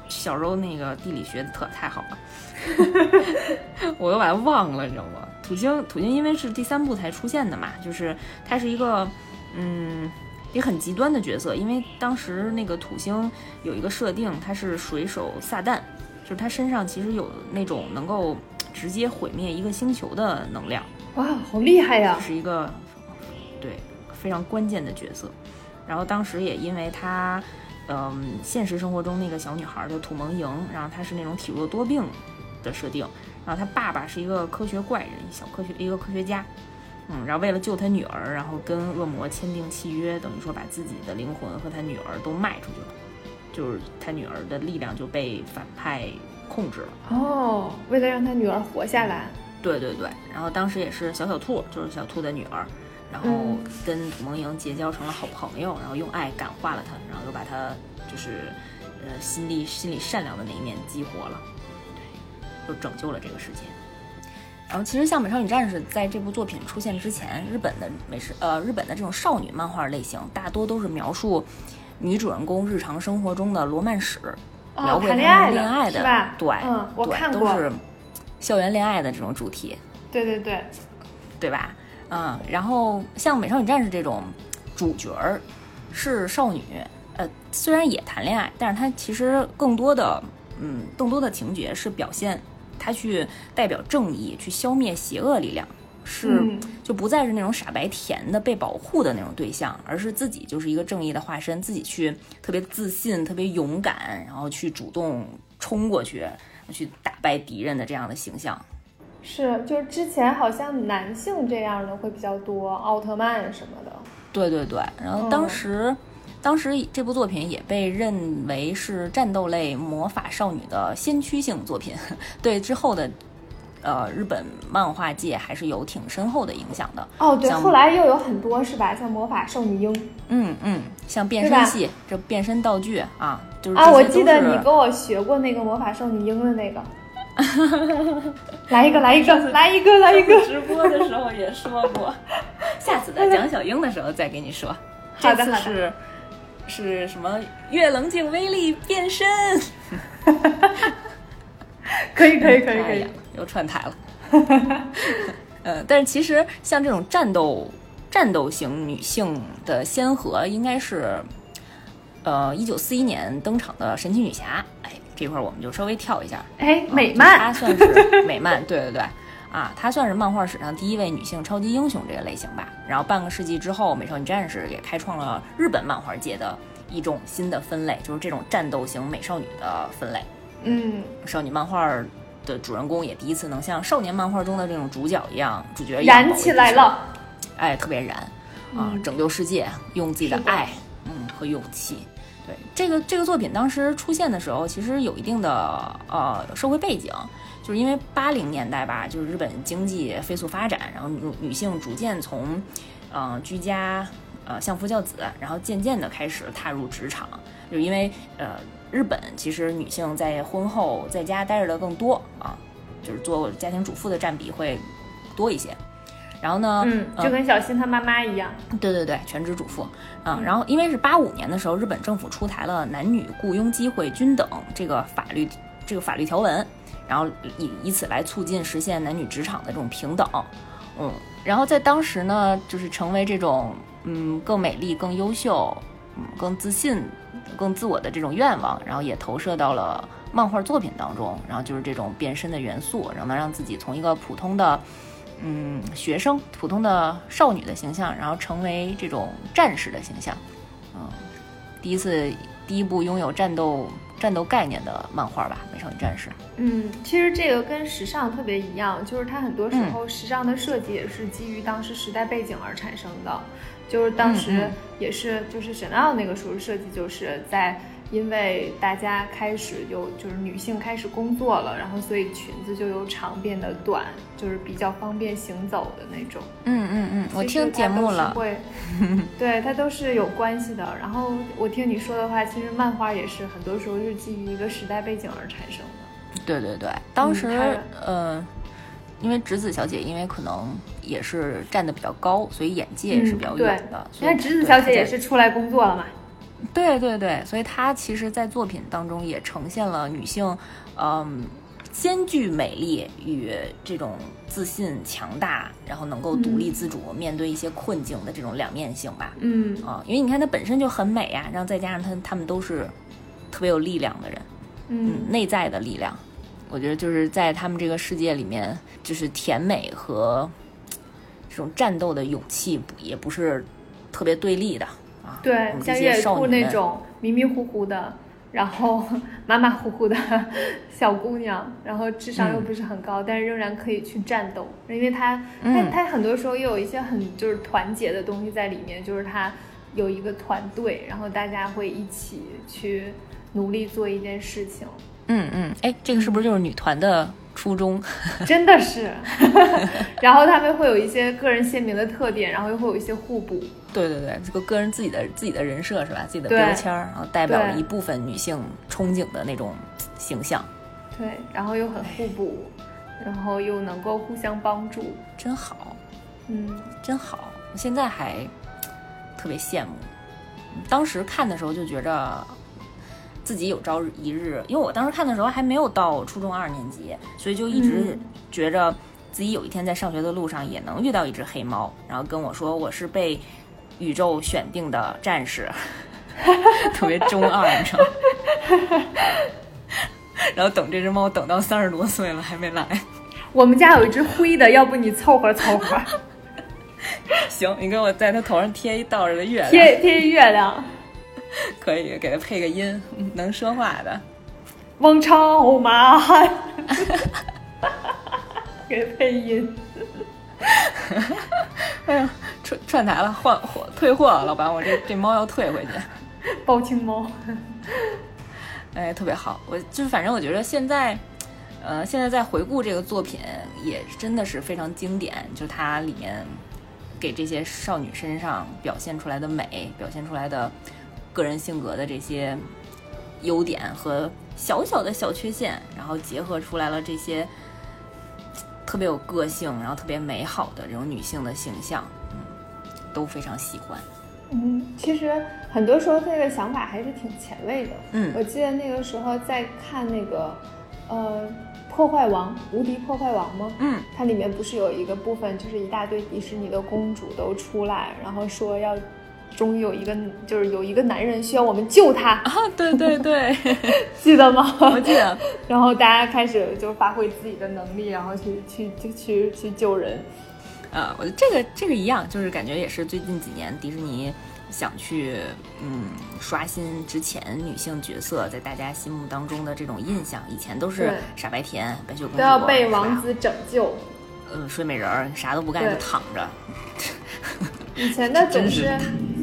Speaker 1: 小时候那个地理学的特太好了，我都把它忘了，你知道吗？土星，土星因为是第三部才出现的嘛，就是它是一个，嗯。也很极端的角色，因为当时那个土星有一个设定，它是水手撒旦，就是他身上其实有那种能够直接毁灭一个星球的能量。
Speaker 2: 哇，好厉害呀！
Speaker 1: 是一个对非常关键的角色。然后当时也因为他，嗯，现实生活中那个小女孩叫土萌莹，然后她是那种体弱多病的设定，然后他爸爸是一个科学怪人，小科学一个科学家。嗯，然后为了救他女儿，然后跟恶魔签订契约，等于说把自己的灵魂和他女儿都卖出去了，就是他女儿的力量就被反派控制了。
Speaker 2: 哦，为了让他女儿活下来。
Speaker 1: 对对对，然后当时也是小小兔，就是小兔的女儿，然后跟土梦莹结交成了好朋友，然后用爱感化了他，然后又把他就是呃心地心里善良的那一面激活了，对，又拯救了这个世界。然后，其实像《美少女战士》在这部作品出现之前，日本的美式呃日本的这种少女漫画类型，大多都是描述女主人公日常生活中的罗曼史，描绘恋
Speaker 2: 爱
Speaker 1: 恋爱
Speaker 2: 的，
Speaker 1: 对，
Speaker 2: 嗯，我看
Speaker 1: 过，都是校园恋爱的这种主题，
Speaker 2: 对对对，
Speaker 1: 对吧？嗯，然后像《美少女战士》这种主角儿是少女，呃，虽然也谈恋爱，但是她其实更多的，嗯，更多的情节是表现。他去代表正义，去消灭邪恶力量，是就不再是那种傻白甜的被保护的那种对象，而是自己就是一个正义的化身，自己去特别自信、特别勇敢，然后去主动冲过去，去打败敌人的这样的形象。
Speaker 2: 是，就是之前好像男性这样的会比较多，奥特曼什么的。
Speaker 1: 对对对，然后当时，当时这部作品也被认为是战斗类魔法少女的先驱性作品，对之后的，呃，日本漫画界还是有挺深厚的影响的。
Speaker 2: 哦，对，后来又有很多是吧？像魔法少女樱，
Speaker 1: 嗯嗯，像变身器，这变身道具啊，就是
Speaker 2: 啊，我记得你跟我学过那个魔法少女樱的那个。来一个，来一个，来一个，来一个。
Speaker 1: 直播的时候也说过，下次在讲小樱的时候再给你说。
Speaker 2: 好的，
Speaker 1: 是是什么？月棱镜威力变身。
Speaker 2: 可以，可以，可以，可以。
Speaker 1: 又串台了。呃，但是其实像这种战斗战斗型女性的先河，应该是呃一九四一年登场的神奇女侠。哎。这块儿我们就稍微跳一下，
Speaker 2: 哎，美漫，
Speaker 1: 她算是美漫，对对对，啊，她算是漫画史上第一位女性超级英雄这个类型吧。然后半个世纪之后，美少女战士也开创了日本漫画界的一种新的分类，就是这种战斗型美少女的分类。
Speaker 2: 嗯，
Speaker 1: 少女漫画的主人公也第一次能像少年漫画中的这种主角一样，主角
Speaker 2: 燃起来了，
Speaker 1: 哎，特别燃啊，拯救世界，用自己的爱，嗯，和勇气。对这个这个作品当时出现的时候，其实有一定的呃社会背景，就是因为八零年代吧，就是日本经济飞速发展，然后女女性逐渐从，呃居家呃相夫教子，然后渐渐的开始踏入职场，就因为呃日本其实女性在婚后在家待着的更多啊，就是做家庭主妇的占比会多一些。然后呢？
Speaker 2: 嗯，就跟小新他妈妈一样。
Speaker 1: 对对对，全职主妇啊。然后因为是八五年的时候，日本政府出台了男女雇佣机会均等这个法律这个法律条文，然后以以此来促进实现男女职场的这种平等。嗯，然后在当时呢，就是成为这种嗯更美丽、更优秀、嗯更自信、更自我的这种愿望，然后也投射到了漫画作品当中。然后就是这种变身的元素，然后能让自己从一个普通的。嗯，学生普通的少女的形象，然后成为这种战士的形象，嗯，第一次第一部拥有战斗战斗概念的漫画吧，《美少女战士》。
Speaker 2: 嗯，其实这个跟时尚特别一样，就是它很多时候时尚的设计也是基于当时时代背景而产生的，就是当时也是就是 Chanel 那个时候设计就是在。因为大家开始有就是女性开始工作了，然后所以裙子就由长变得短，就是比较方便行走的那种。
Speaker 1: 嗯嗯嗯，我听节目了。
Speaker 2: 会，对它都是有关系的。然后我听你说的话，其实漫画也是很多时候是基于一个时代背景而产生的。
Speaker 1: 对对对，当时呃，因为直子小姐因为可能也是站的比较高，所以眼界也是比较远的。因为
Speaker 2: 直子小姐也是出来工作了嘛。
Speaker 1: 对对对，所以她其实，在作品当中也呈现了女性，嗯，兼具美丽与这种自信、强大，然后能够独立自主面对一些困境的这种两面性吧。
Speaker 2: 嗯
Speaker 1: 啊，因为你看她本身就很美呀，然后再加上她，她们都是特别有力量的人，
Speaker 2: 嗯，
Speaker 1: 内在的力量，我觉得就是在他们这个世界里面，就是甜美和这种战斗的勇气，也不是特别对立的。
Speaker 2: 对，像月兔那种迷迷糊糊的，然后 马马虎虎的 小姑娘，然后智商又不是很高，但是仍然可以去战斗，因为她，她，她很多时候又有一些很就是团结的东西在里面，就是她有一个团队，然后大家会一起去努力做一件事情。
Speaker 1: 嗯嗯，哎，这个是不是就是女团的？初衷
Speaker 2: 真的是，然后他们会有一些个人鲜明的特点，然后又会有一些互补。
Speaker 1: 对对对，这个个人自己的自己的人设是吧？自己的标签，然后代表了一部分女性憧憬的那种形象。
Speaker 2: 对，然后又很互补，然后又能够互相帮助，
Speaker 1: 真好。
Speaker 2: 嗯，
Speaker 1: 真好。我现在还特别羡慕，当时看的时候就觉着。自己有朝一日，因为我当时看的时候还没有到初中二年级，所以就一直觉着自己有一天在上学的路上也能遇到一只黑猫，然后跟我说我是被宇宙选定的战士，特别中二，你知道吗？然后等这只猫等到三十多岁了还没来。
Speaker 2: 我们家有一只灰的，要不你凑合凑合？
Speaker 1: 行，你给我在它头上贴一倒着的月亮，
Speaker 2: 贴贴月亮。
Speaker 1: 可以给他配个音，能说话的。
Speaker 2: 王朝马汉，给配音。
Speaker 1: 哎呀，串串台了，换货退货了，老板，我这这猫要退回去。
Speaker 2: 包青猫，
Speaker 1: 哎，特别好，我就是反正我觉得现在，呃，现在在回顾这个作品，也真的是非常经典，就它里面给这些少女身上表现出来的美，表现出来的个人性格的这些优点和小小的小缺陷，然后结合出来了这些特别有个性，然后特别美好的这种女性的形象，嗯，都非常喜欢。
Speaker 2: 嗯，其实很多时候这个想法还是挺前卫的。
Speaker 1: 嗯，
Speaker 2: 我记得那个时候在看那个，呃，破坏王，无敌破坏王吗？
Speaker 1: 嗯，
Speaker 2: 它里面不是有一个部分，就是一大堆迪士尼的公主都出来，然后说要，终于有一个，就是有一个男人需要我们救他
Speaker 1: 啊！对对对，
Speaker 2: 记得吗？
Speaker 1: 我记得。
Speaker 2: 然后大家开始就发挥自己的能力，然后去去去去去救人。
Speaker 1: 呃，我这个这个一样，就是感觉也是最近几年迪士尼想去嗯刷新之前女性角色在大家心目当中的这种印象。以前都是傻白甜、白雪公主
Speaker 2: 都要被王子拯救，
Speaker 1: 呃，睡美人儿啥都不干就躺着。
Speaker 2: 以前的总是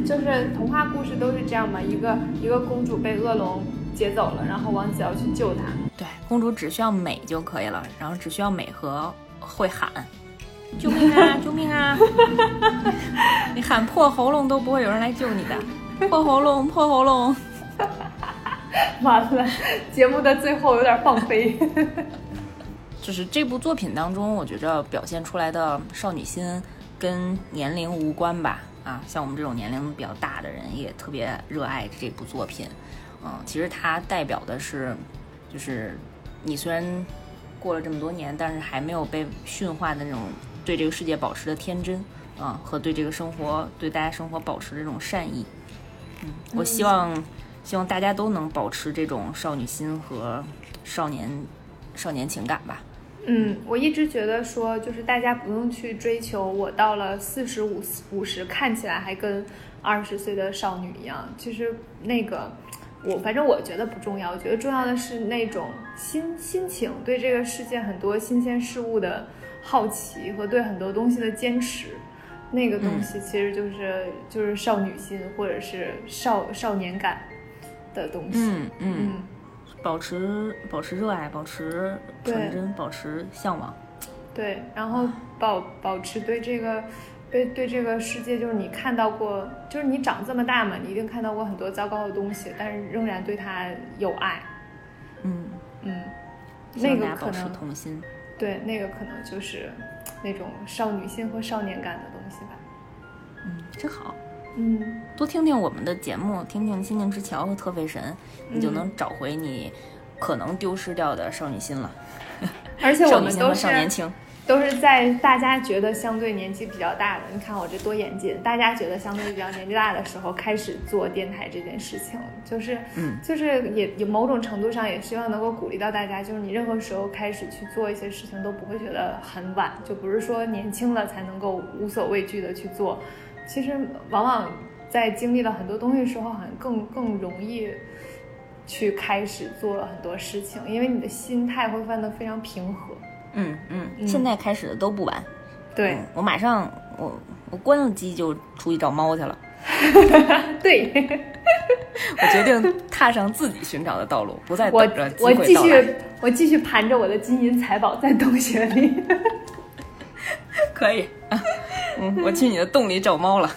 Speaker 2: 就是童话故事都是这样嘛，一个一个公主被恶龙劫走了，然后王子要去救她。
Speaker 1: 对，公主只需要美就可以了，然后只需要美和会喊。救命啊！救命啊！你喊破喉咙都不会有人来救你的，破喉咙，破喉咙。
Speaker 2: 完了，节目的最后有点放飞。
Speaker 1: 就是这部作品当中，我觉着表现出来的少女心跟年龄无关吧。啊，像我们这种年龄比较大的人也特别热爱这部作品。嗯，其实它代表的是，就是你虽然过了这么多年，但是还没有被驯化的那种。对这个世界保持的天真，啊，和对这个生活、对大家生活保持的这种善意，嗯，我希望，希望大家都能保持这种少女心和少年、少年情感吧。
Speaker 2: 嗯，我一直觉得说，就是大家不用去追求我到了四十五、五十看起来还跟二十岁的少女一样。其实那个，我反正我觉得不重要。我觉得重要的是那种心心情，对这个世界很多新鲜事物的。好奇和对很多东西的坚持，那个东西其实就是就是少女心或者是少少年感的东西。
Speaker 1: 嗯嗯，保持保持热爱，保持纯真，保持向往。
Speaker 2: 对，然后保保持对这个对对这个世界，就是你看到过，就是你长这么大嘛，你一定看到过很多糟糕的东西，但是仍然对它有爱。
Speaker 1: 嗯
Speaker 2: 嗯，那个可
Speaker 1: 能童心。
Speaker 2: 对，那个可能就是那种少女心和少年感的东西吧。
Speaker 1: 嗯，真好。
Speaker 2: 嗯，
Speaker 1: 多听听我们的节目，听听《心灵之桥》和《特费神》，你就能找回你可能丢失掉的少女心了。
Speaker 2: 而且我们都
Speaker 1: 是少年轻。
Speaker 2: 都是在大家觉得相对年纪比较大的，你看我这多严谨。大家觉得相对比较年纪大的时候开始做电台这件事情，就是，
Speaker 1: 嗯，
Speaker 2: 就是也也某种程度上也希望能够鼓励到大家，就是你任何时候开始去做一些事情都不会觉得很晚，就不是说年轻了才能够无所畏惧的去做。其实往往在经历了很多东西时候，好像更更容易去开始做很多事情，因为你的心态会变得非常平和。
Speaker 1: 嗯嗯，现在开始的都不晚。
Speaker 2: 对，
Speaker 1: 我马上我我关了机就出去找猫去了。
Speaker 2: 对，
Speaker 1: 我决定踏上自己寻找的道路，不再
Speaker 2: 等
Speaker 1: 着
Speaker 2: 我继续我继续盘着我的金银财宝在洞穴里。
Speaker 1: 可以，嗯，我去你的洞里找猫了。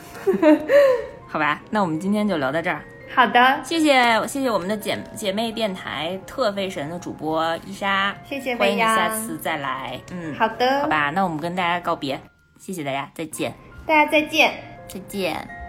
Speaker 1: 好吧，那我们今天就聊到这儿。
Speaker 2: 好的，
Speaker 1: 谢谢谢谢我们的姐姐妹电台特费神的主播伊莎，
Speaker 2: 谢谢
Speaker 1: 欢迎你下次再来。嗯，
Speaker 2: 好的，
Speaker 1: 好吧，那我们跟大家告别，谢谢大家，再见，
Speaker 2: 大家再见，
Speaker 1: 再见。